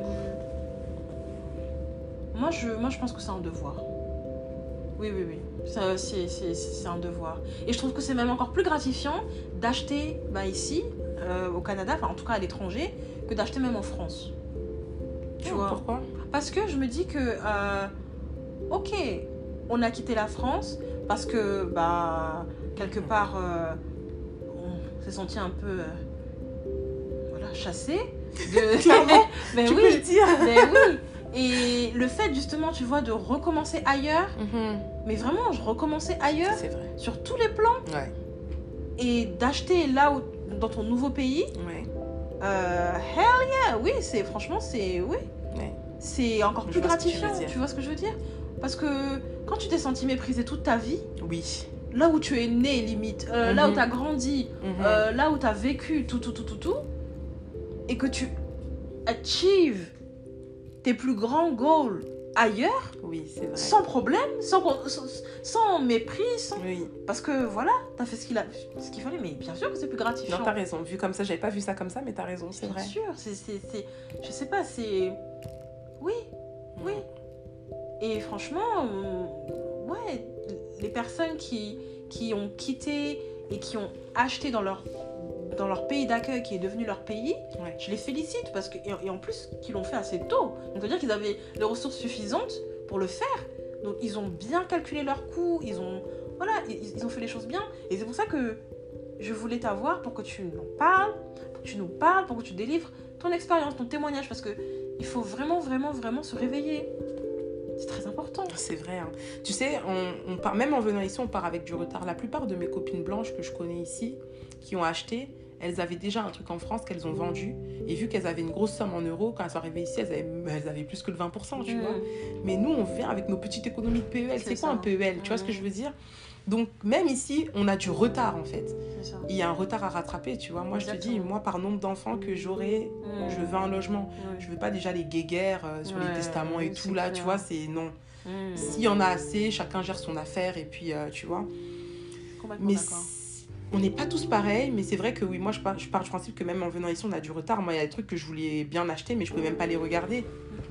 moi, je, moi, je pense que c'est un devoir. Oui, oui, oui. C'est un devoir. Et je trouve que c'est même encore plus gratifiant d'acheter bah, ici, euh, au Canada, enfin en tout cas à l'étranger, que d'acheter même en France. Tu Oh, vois Pourquoi? Parce que je me dis que, euh, ok, on a quitté la France parce que, bah, quelque part, euh, on s'est senti un peu, voilà, chassé. De... Mais Tu oui, peux le dire. mais oui. Et le fait justement, tu vois, de recommencer ailleurs, Mhm. mais vraiment, je recommençais ailleurs vrai. sur tous les plans Ouais. et d'acheter là où, dans ton nouveau pays, Ouais. euh, hell yeah, oui, c'est franchement, c'est oui. Ouais. c'est encore Je plus gratifiant. Tu vois ce que je veux dire? Parce que quand tu t'es senti méprisé toute ta vie, Oui. là où tu es né limite, euh, là où Mhm. tu as grandi, Mhm. euh, là où tu as vécu tout, tout, tout, tout, tout, et que tu achieves tes plus grands goals ailleurs, Oui, c'est vrai. sans problème, sans, sans, sans mépris, sans... Oui. parce que voilà, tu as fait ce qu'il a- ce qu'il fallait, mais bien sûr que c'est plus gratifiant. Non, t'as raison. Vu comme ça, j'avais pas vu ça comme ça, mais t'as raison, c'est Bien vrai. sûr, c'est, c'est, c'est- je sais pas, c'est... Oui, oui. Et franchement, ouais, les personnes qui, qui ont quitté et qui ont acheté dans leur, dans leur pays d'accueil, qui est devenu leur pays, Ouais. je les félicite parce que, et, en plus, qu'ils l'ont fait assez tôt. Donc, ça veut dire qu'ils avaient les ressources suffisantes pour le faire. Donc, ils ont bien calculé leurs coûts, ils ont, voilà, ils, ils ont fait les choses bien. Et c'est pour ça que je voulais t'avoir pour que tu nous parles, pour que tu nous parles, pour que tu délivres ton expérience, ton témoignage, parce que il faut vraiment, vraiment, vraiment se réveiller. C'est très important. C'est vrai. hein. Tu sais, on, on part, même en venant ici, on part avec du retard. La plupart de mes copines blanches que je connais ici, qui ont acheté, elles avaient déjà un truc en France qu'elles ont vendu. Et vu qu'elles avaient une grosse somme en euros, quand elles sont arrivées ici, elles avaient, elles avaient plus que le 20%, tu Mm. vois. Mais nous, on vient avec nos petites économies de PEL. C'est quoi un PEL Tu vois ce que je veux dire? Donc, même ici, on a du retard, en fait. Il y a un retard à rattraper, tu vois. Moi, je te dis, moi, par nombre d'enfants que j'aurai, Mm. je veux un logement. Ouais. Je veux pas déjà les guéguerres euh, sur Ouais, les testaments et tout, là, clair. tu vois, c'est non. Mm. S'il y en a assez, chacun gère son affaire et puis, euh, tu vois. Mais on n'est pas tous pareils, mais c'est vrai que oui, moi, je pars, je pars du principe que même en venant ici, on a du retard. Moi, il y a des trucs que je voulais bien acheter, mais je pouvais même pas les regarder.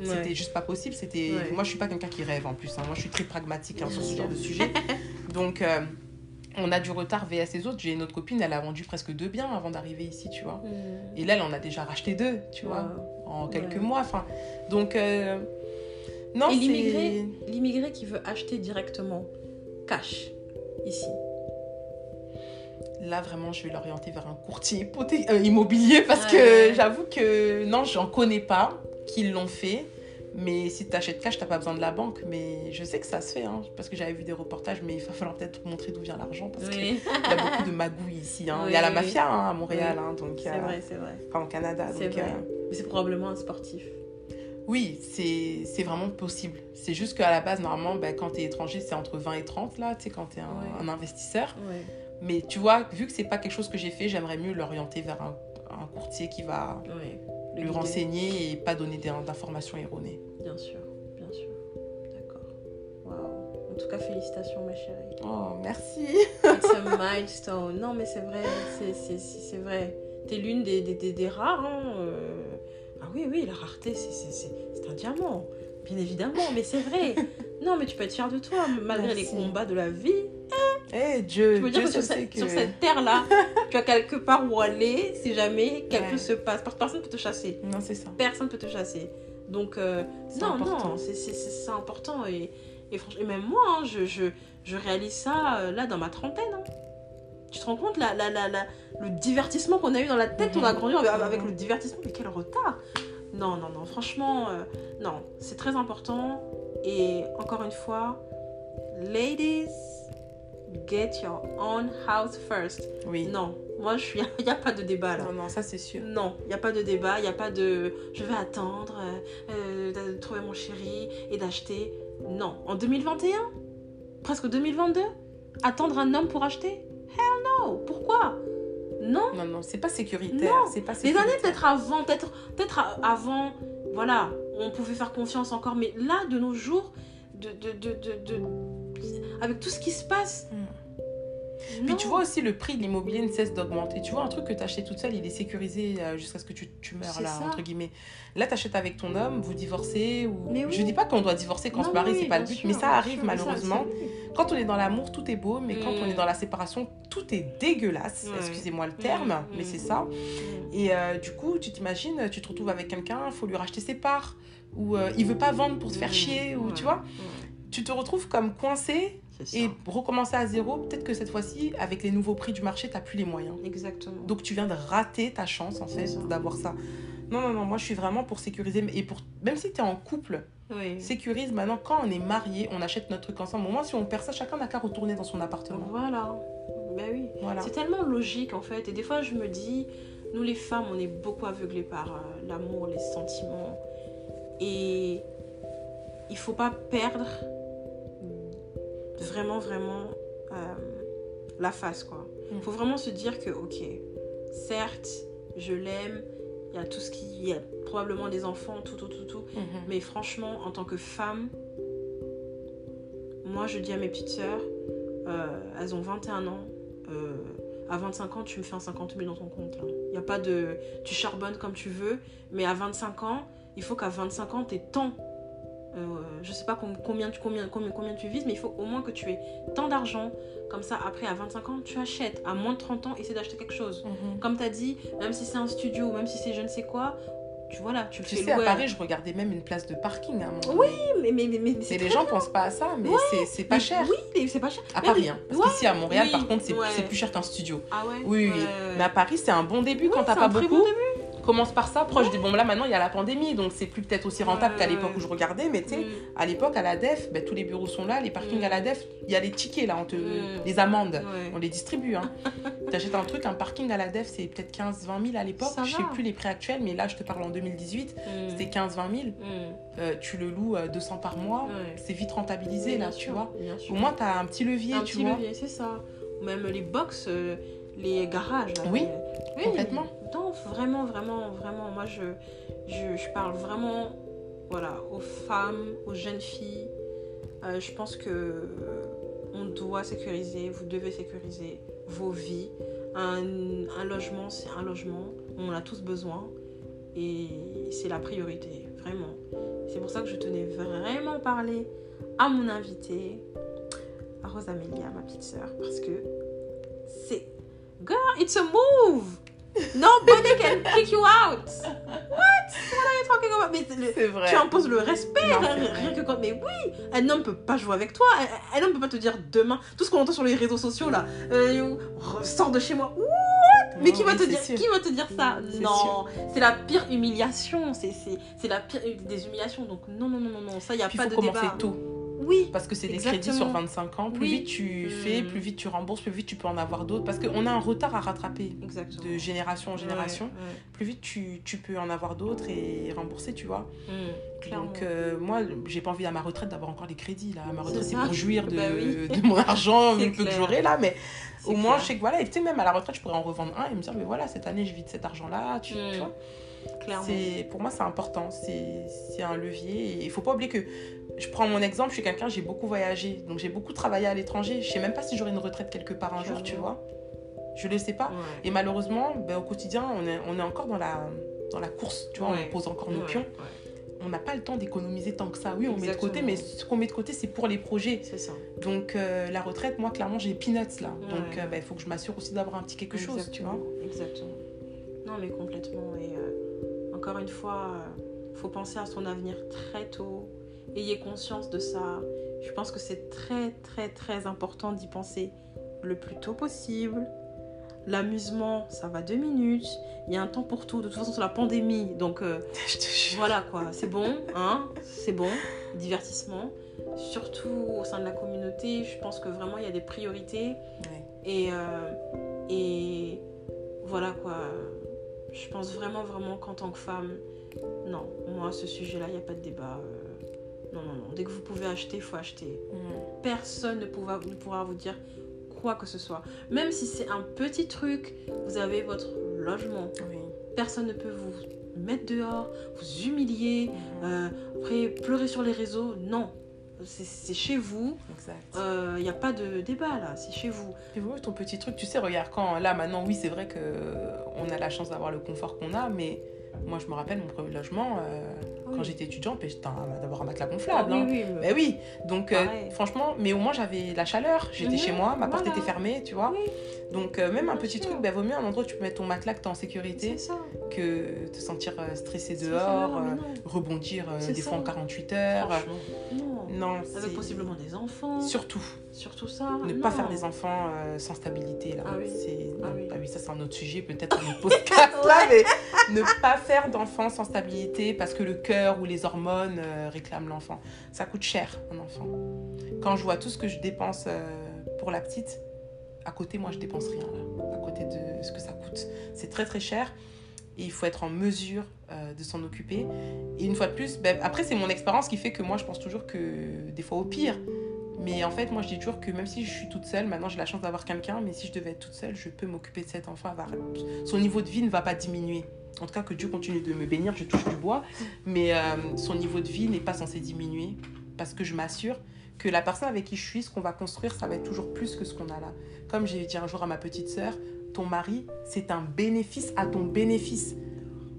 C'était juste pas possible. C'était Ouais. Moi, je suis pas quelqu'un qui rêve en plus. hein. Moi, je suis très pragmatique hein, sur ce genre de sujet. Donc, euh, on a du retard VS les autres. J'ai une autre copine, elle a vendu presque deux biens avant d'arriver ici, tu vois. Mm. Et là, elle en a déjà racheté deux, tu vois, en quelques Ouais. mois. Enfin, donc, euh, non, Et l'immigré, l'immigré qui veut acheter directement, cash, ici. Là, vraiment, je vais l'orienter vers un courtier euh, immobilier parce que j'avoue que non, j'en connais pas qui l'ont fait. Mais si tu achètes cash, tu pas besoin de la banque. Mais je sais que ça se fait, hein, parce que j'avais vu des reportages, mais il va falloir peut-être montrer d'où vient l'argent parce qu'il y a beaucoup de magouilles ici. hein. Oui, il y a la mafia hein, à Montréal, Oui. donc, c'est euh, vrai, c'est vrai. enfin, au Canada. C'est vrai. euh, Mais c'est probablement un sportif. Oui, c'est c'est vraiment possible. C'est juste qu'à la base, normalement, ben, quand tu es étranger, c'est entre 20 et 30, là, tu sais, quand tu es un, Ouais. un investisseur. Ouais. Mais tu vois, vu que c'est pas quelque chose que j'ai fait, j'aimerais mieux l'orienter vers un, un courtier qui va Ouais. lui renseigner et pas donner d'informations erronées. Bien sûr, bien sûr. D'accord. Waouh. En tout cas, félicitations, ma chérie. Oh, merci. It's a milestone. Non, mais c'est vrai, c'est- c'est c'est- c'est vrai. T'es l'une des, des, des, des rares. hein, euh. Ah oui, oui, la rareté, c'est- c'est c'est- c'est un diamant. Bien évidemment, mais c'est vrai. Non, mais tu peux être fière de toi, malgré Merci. les combats de la vie. Eh, Dieu, Je veux dire que sur, cette, que... sur cette terre-là, tu as quelque part où aller si jamais quelque Ouais. chose se passe. Parce que personne ne peut te chasser. Non, c'est ça. Personne ne peut te chasser. Donc, euh, C'est non, important. non, c'est- important. Et, et, franchement, et même moi, hein, je, je, je réalise ça euh, là dans ma trentaine. hein. Tu te rends compte la, la, la, la- le divertissement qu'on a eu dans la tête On a Mhm. grandi avec, avec Mhm. le divertissement, mais quel retard Non, non, non, franchement, euh, non, c'est très important. Et encore une fois, ladies, get your own house first. Oui. Non, moi, je suis, il n'y a pas de débat là. Non, non, ça c'est sûr. Non, il n'y a pas de débat, il n'y a pas de je vais attendre euh, euh, de trouver mon chéri et d'acheter. Non, en 2021, presque 2022, attendre un homme pour acheter? Hell no Pourquoi? Non Non, non, c'est pas sécuritaire. Non. C'est pas Les sécuritaire. années peut-être avant, peut-être a- avant, voilà, on pouvait faire confiance encore, mais là, de nos jours, de, de, de, de- avec tout ce qui se passe. Mm. non. Puis tu vois aussi le prix de l'immobilier ne cesse d'augmenter. Tu vois, un truc que tu acheté toute seule, il est sécurisé euh, jusqu'à ce que tu, tu meurs, là, ça. entre guillemets. Là, tu achètes avec ton homme, vous divorcez. Ou... Oui. Je dis pas qu'on doit divorcer quand on se marie, oui, c'est pas le but, sûr, mais ça arrive sûr, mais ça, malheureusement. Quand on est dans l'amour, tout est beau, mais quand Mm. on est dans la séparation, tout est dégueulasse. Excusez-moi le terme, Mm, mais mm. c'est ça. Mm. Et euh, du coup, tu t'imagines, tu te retrouves avec quelqu'un, il faut lui racheter ses parts, ou euh, il veut pas vendre pour te faire Mm. chier, ou Ouais. tu vois, Mm. Tu te retrouves comme coincé et recommencer à zéro. Peut-être que cette fois-ci, avec les nouveaux prix du marché, tu n'as plus les moyens. Exactement. Donc tu viens de rater ta chance en fait d'avoir ça. Non, non, non, moi je suis vraiment pour sécuriser. Et pour même si tu es en couple, oui. sécurise maintenant quand on est marié, on achète notre truc ensemble. Au moins si on perd ça, chacun n'a qu'à retourner dans son appartement. Voilà. Ben oui. Voilà. C'est tellement logique en fait. Et des fois, je me dis, nous les femmes, on est beaucoup aveuglées par euh, l'amour, les sentiments. Et il faut pas perdre vraiment, vraiment euh, la face quoi. Il Mm. faut vraiment se dire que, ok, certes, je l'aime. Il y a tout ce qui. Il y a probablement des enfants, tout, tout, tout, tout. Mhm. Mais franchement, en tant que femme, moi je dis à mes petites sœurs, euh, elles ont 21 ans. euh, à 25 ans, tu me fais un 50 000 dans ton compte. Il n'y a pas de. Tu charbonnes comme tu veux, mais à 25 ans, il faut qu'à 25 ans, tu aies tant. Euh, je sais pas com- combien tu, combien, combien, combien tu vises, mais il faut au moins que tu aies tant d'argent. Comme ça, après, à 25 ans, tu achètes. À moins de 30 ans, essaie d'acheter quelque chose. Mhm. Comme tu as dit, même si c'est un studio, même si c'est je ne sais quoi, tu vois là, tu le Tu fais sais, à. Paris, je regardais même une place de parking à un moment Oui, mais, mais, mais, mais les gens pensent pas à ça, mais c'est- c'est pas cher. Oui, mais c'est pas cher. À Même- Paris, hein. Parce Ouais, qu'ici à Montréal, oui, par contre, c'est ouais. plus cher qu'un studio. Ah ouais? Oui. Mais à Paris, c'est un bon début quand t'as pas beaucoup. bon Commence par ça, proche du bon. Là, maintenant, il y a la pandémie, donc c'est plus peut-être aussi rentable Ouais, qu'à l'époque où je regardais. Mais tu sais, Mm. à l'époque, à la DEF, ben, tous les bureaux sont là, les parkings Mm. à la DEF, il y a les tickets là, on te... Mm. les amendes. Ouais. On les distribue. Hein. tu achètes un truc, un parking à la DEF, c'est peut-être 15-20 000 à l'époque. Je sais plus les prix actuels, mais là, je te parle en 2018, Mm. c'était 15-20 000. Mm. Euh, tu le loues euh, 200 par mois, c'est vite rentabilisé là, tu vois. Au moins, tu as un petit levier, un tu petit vois. levier, c'est ça. Ou Même les box, euh, les garages. là, Oui, euh, oui, complètement. Non, vraiment, vraiment, vraiment. Moi, je, je, je parle vraiment voilà, aux femmes, aux jeunes filles. Euh, je pense que on doit sécuriser, vous devez sécuriser vos vies. Un, un logement, c'est un logement. On en a tous besoin. Et c'est la priorité, vraiment. C'est pour ça que je tenais vraiment parler à mon invité, à Rosamélia, ma petite sœur, parce que c'est. Girl, it's a move! Nobody can kick you out! What? What are you talking about? Mais le- C'est vrai. tu imposes le respect, Non, rien, que quand. Mais oui, un homme peut pas jouer avec toi, un, un homme peut pas te dire demain. Tout ce qu'on entend sur les réseaux sociaux là, euh, sors de chez moi. What? Mais qui va te dire sûr. Qui va te dire ça? Non, c'est la pire humiliation. C'est la pire des humiliations. Donc non non non non non, ça y a Puis pas il de commencer débat. tôt. Oui. Parce que c'est des crédits sur 25 ans. Plus Oui. vite tu Mm. fais, plus vite tu rembourses, plus vite tu peux en avoir d'autres. Parce qu'on a un retard à rattraper Exactement. de génération en génération. Ouais, Plus vite tu, tu peux en avoir d'autres et rembourser, tu vois. Mm, clairement. Donc euh, moi, j'ai pas envie à ma retraite d'avoir encore des crédits. Là. Ma retraite, C'est pour jouir de, Bah oui. de mon argent, le peu que j'aurai là. Mais au moins, clair. je sais que voilà, et tu sais, même à la retraite, je pourrais en revendre un et me dire, mais voilà, cette année, je vis de cet argent-là. Tu, Mm. tu vois pour moi c'est important, c'est un levier il faut pas oublier que je prends mon exemple, je suis quelqu'un j'ai beaucoup voyagé, donc j'ai beaucoup travaillé à l'étranger. Je sais même pas si j'aurai une retraite quelque part un jour, tu vois. Je le sais pas. Ouais. Et malheureusement, ben, au quotidien, on est, on est encore dans la dans la course, tu vois, Ouais. on pose encore nos Ouais, pions. On n'a pas le temps d'économiser tant que ça. Oui, on met de côté, mais ce qu'on met de côté, c'est pour les projets. C'est ça. Donc euh, la retraite, moi clairement, j'ai peanuts là. Donc euh, ben, il faut que je m'assure aussi d'avoir un petit quelque chose, tu vois. Exactement, Exactement. Non, mais complètement. Et euh, encore une fois, il faut penser à son avenir très tôt. Ayez conscience de ça. Je pense que c'est très, très, très important d'y penser le plus tôt possible. L'amusement, ça va deux minutes. Il y a un temps pour tout. De toute façon, c'est la pandémie. Donc, euh, Je te voilà quoi. C'est bon, hein C'est bon. Divertissement. Surtout au sein de la communauté, je pense que vraiment, il y a des priorités. Ouais. Et, euh, et voilà quoi. Je pense vraiment, vraiment qu'en tant que femme, non, moi, ce sujet-là, il n'y a pas de débat. euh, non, non, non. Dès que vous pouvez acheter, il faut acheter. Mm. Personne ne pourra, ne pourra vous dire quoi que ce soit. Même si c'est un petit truc, vous avez votre logement. Oui. Personne ne peut vous mettre dehors, vous humilier, Mhm. euh, après pleurer sur les réseaux. Non. C'est- chez vous, Exact. il n'y a pas de débat là, c'est chez vous. Et vous, ton petit truc, tu sais, regarde, quand là, maintenant, oui, c'est vrai que on a la chance d'avoir le confort qu'on a, mais moi, je me rappelle mon premier logement, euh, quand Oui. j'étais étudiante, d'abord un matelas Ah gonflable. hein. oui, oui, mais- Ben oui, donc euh, franchement, mais au moins j'avais la chaleur, j'étais Mhm, chez moi, ma porte voilà. était fermée, tu vois. Oui. Donc euh, même un petit sûr. truc, ben, vaut mieux un endroit où tu peux mettre ton matelas que tu es en sécurité que te sentir stressé dehors, euh, rebondir euh, des ça. fois en 48 heures. Franchement, non. Non, Avec possiblement des enfants. Surtout, Surtout ça. ne pas faire des enfants euh, sans stabilité là. Ah oui. C'est- Ah oui. ah oui, ça c'est un autre sujet, peut-être un autre podcast là, mais ne pas faire d'enfants sans stabilité parce que le cœur ou les hormones euh, réclament l'enfant. Ça coûte cher un enfant. Quand je vois tout ce que je dépense euh, pour la petite, à côté moi je dépense rien là, à côté de ce que ça coûte. C'est très très cher et il faut être en mesure euh, de s'en occuper. Et une fois de plus, ben, après c'est mon expérience qui fait que moi je pense toujours que des fois au pire. Mais en fait, moi, je dis toujours que même si je suis toute seule, maintenant j'ai la chance d'avoir quelqu'un, mais si je devais être toute seule, je peux m'occuper de cet enfant. Son niveau de vie ne va pas diminuer. En tout cas, que Dieu continue de me bénir, je touche du bois. Mais euh, son niveau de vie n'est pas censé diminuer parce que je m'assure que la personne avec qui je suis, ce qu'on va construire, ça va être toujours plus que ce qu'on a là. Comme j'ai dit un jour à ma petite sœur, ton mari, c'est un bénéfice à ton bénéfice.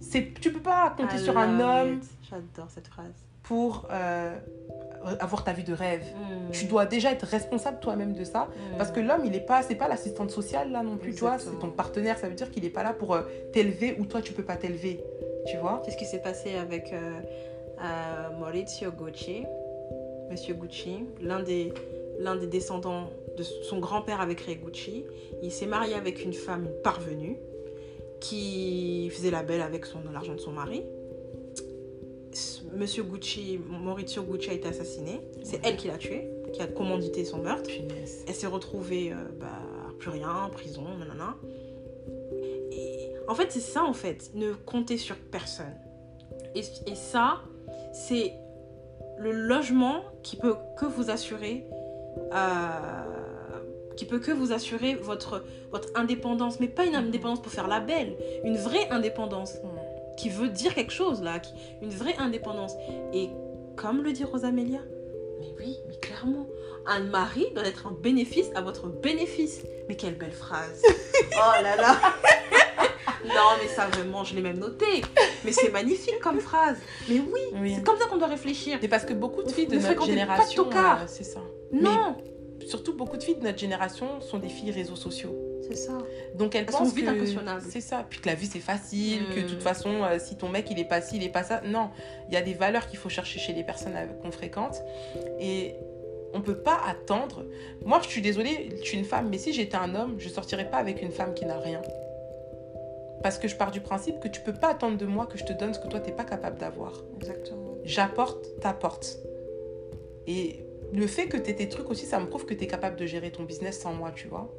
C'est, tu peux pas compter sur un homme. J'adore cette phrase. pour euh, avoir ta vie de rêve. Mm. Tu dois déjà être responsable toi-même de ça. Mm. Parce que l'homme, il est pas, c'est pas l'assistante sociale là non plus, tu vois. C'est ton partenaire. Ça veut dire qu'il est pas là pour euh, t'élever ou toi tu peux pas t'élever, tu vois. Qu'est-ce qui s'est passé avec euh, euh, Maurizio Gucci, Monsieur Gucci, l'un des, l'un des descendants de son grand-père avait créé Gucci. Il s'est marié avec une femme, une parvenue, qui faisait la belle avec son, l'argent de son mari. Monsieur Gucci, Maurizio Gucci a été assassiné. C'est elle qui l'a tué, qui a commandité son meurtre. Elle s'est retrouvée, euh, bah, plus rien, en prison, nanana. Et en fait, c'est ça, en fait. Ne comptez sur personne. Et, et ça, c'est le logement qui peut que vous assurer, euh, qui peut que vous assurer votre, votre indépendance. Mais pas une indépendance pour faire la belle, une vraie indépendance. Qui veut dire quelque chose là, qui- une vraie indépendance. Et comme le dit Rosamélia, mais oui, mais clairement, un mari doit être un bénéfice à votre bénéfice. Mais quelle belle phrase Oh là là Non, mais ça vraiment, je l'ai même noté. Mais c'est magnifique comme phrase. Mais oui, Oui. c'est comme ça qu'on doit réfléchir. Mais parce que beaucoup de filles de notre génération, euh, c'est ça. Non, Surtout beaucoup de filles de notre génération sont des filles réseaux sociaux. C'est ça. Donc elles, Elles sont pensent vite impressionnables. c'est ça, puis que la vie c'est facile, que de toute Mm. façon euh, si ton mec il est pas ci, il est pas ça, non, il y a des valeurs qu'il faut chercher chez les personnes qu'on fréquente et on peut pas attendre. Moi je suis désolée, je suis une femme, mais si j'étais un homme, je sortirais pas avec une femme qui n'a rien. Parce que je pars du principe que tu peux pas attendre de moi que je te donne ce que toi t'es pas capable d'avoir. Exactement. J'apporte, t'apporte. Et le fait que tu aies tes trucs aussi, ça me prouve que tu es capable de gérer ton business sans moi, tu vois.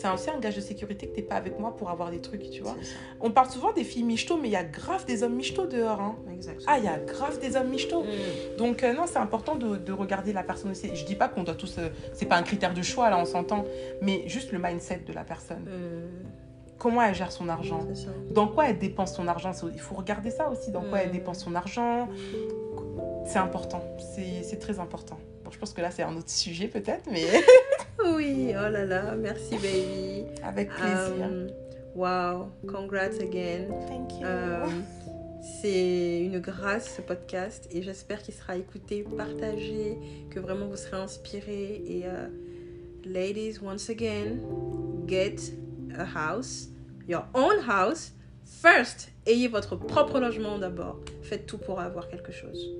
C'est aussi un gage de sécurité que tu pas avec moi pour avoir des trucs, tu vois. On parle souvent des filles michto, mais il y a grave des hommes michto dehors. Hein. Exactement. Ah, il y a grave des hommes michto. Mm. Donc, euh, non, c'est important de, de regarder la personne aussi. Je dis pas qu'on doit tous. euh, c'est pas un critère de choix, là, on s'entend. Mais juste le mindset de la personne. Euh, comment elle gère son argent? C'est ça. Dans quoi elle dépense son argent? Il faut regarder ça aussi, dans quoi elle Mm. dépense son argent. C'est important, c'est c'est très important. Bon, je pense que là, c'est un autre sujet peut-être, mais Oui, oh là là, merci baby. avec plaisir. Um, wow, congrats again. Thank you. Euh, c'est une grâce ce podcast et j'espère qu'il sera écouté, partagé, que vraiment vous serez inspirés. Et euh, ladies, once again, get a house, your own house first. Ayez votre propre logement d'abord. Faites tout pour avoir quelque chose.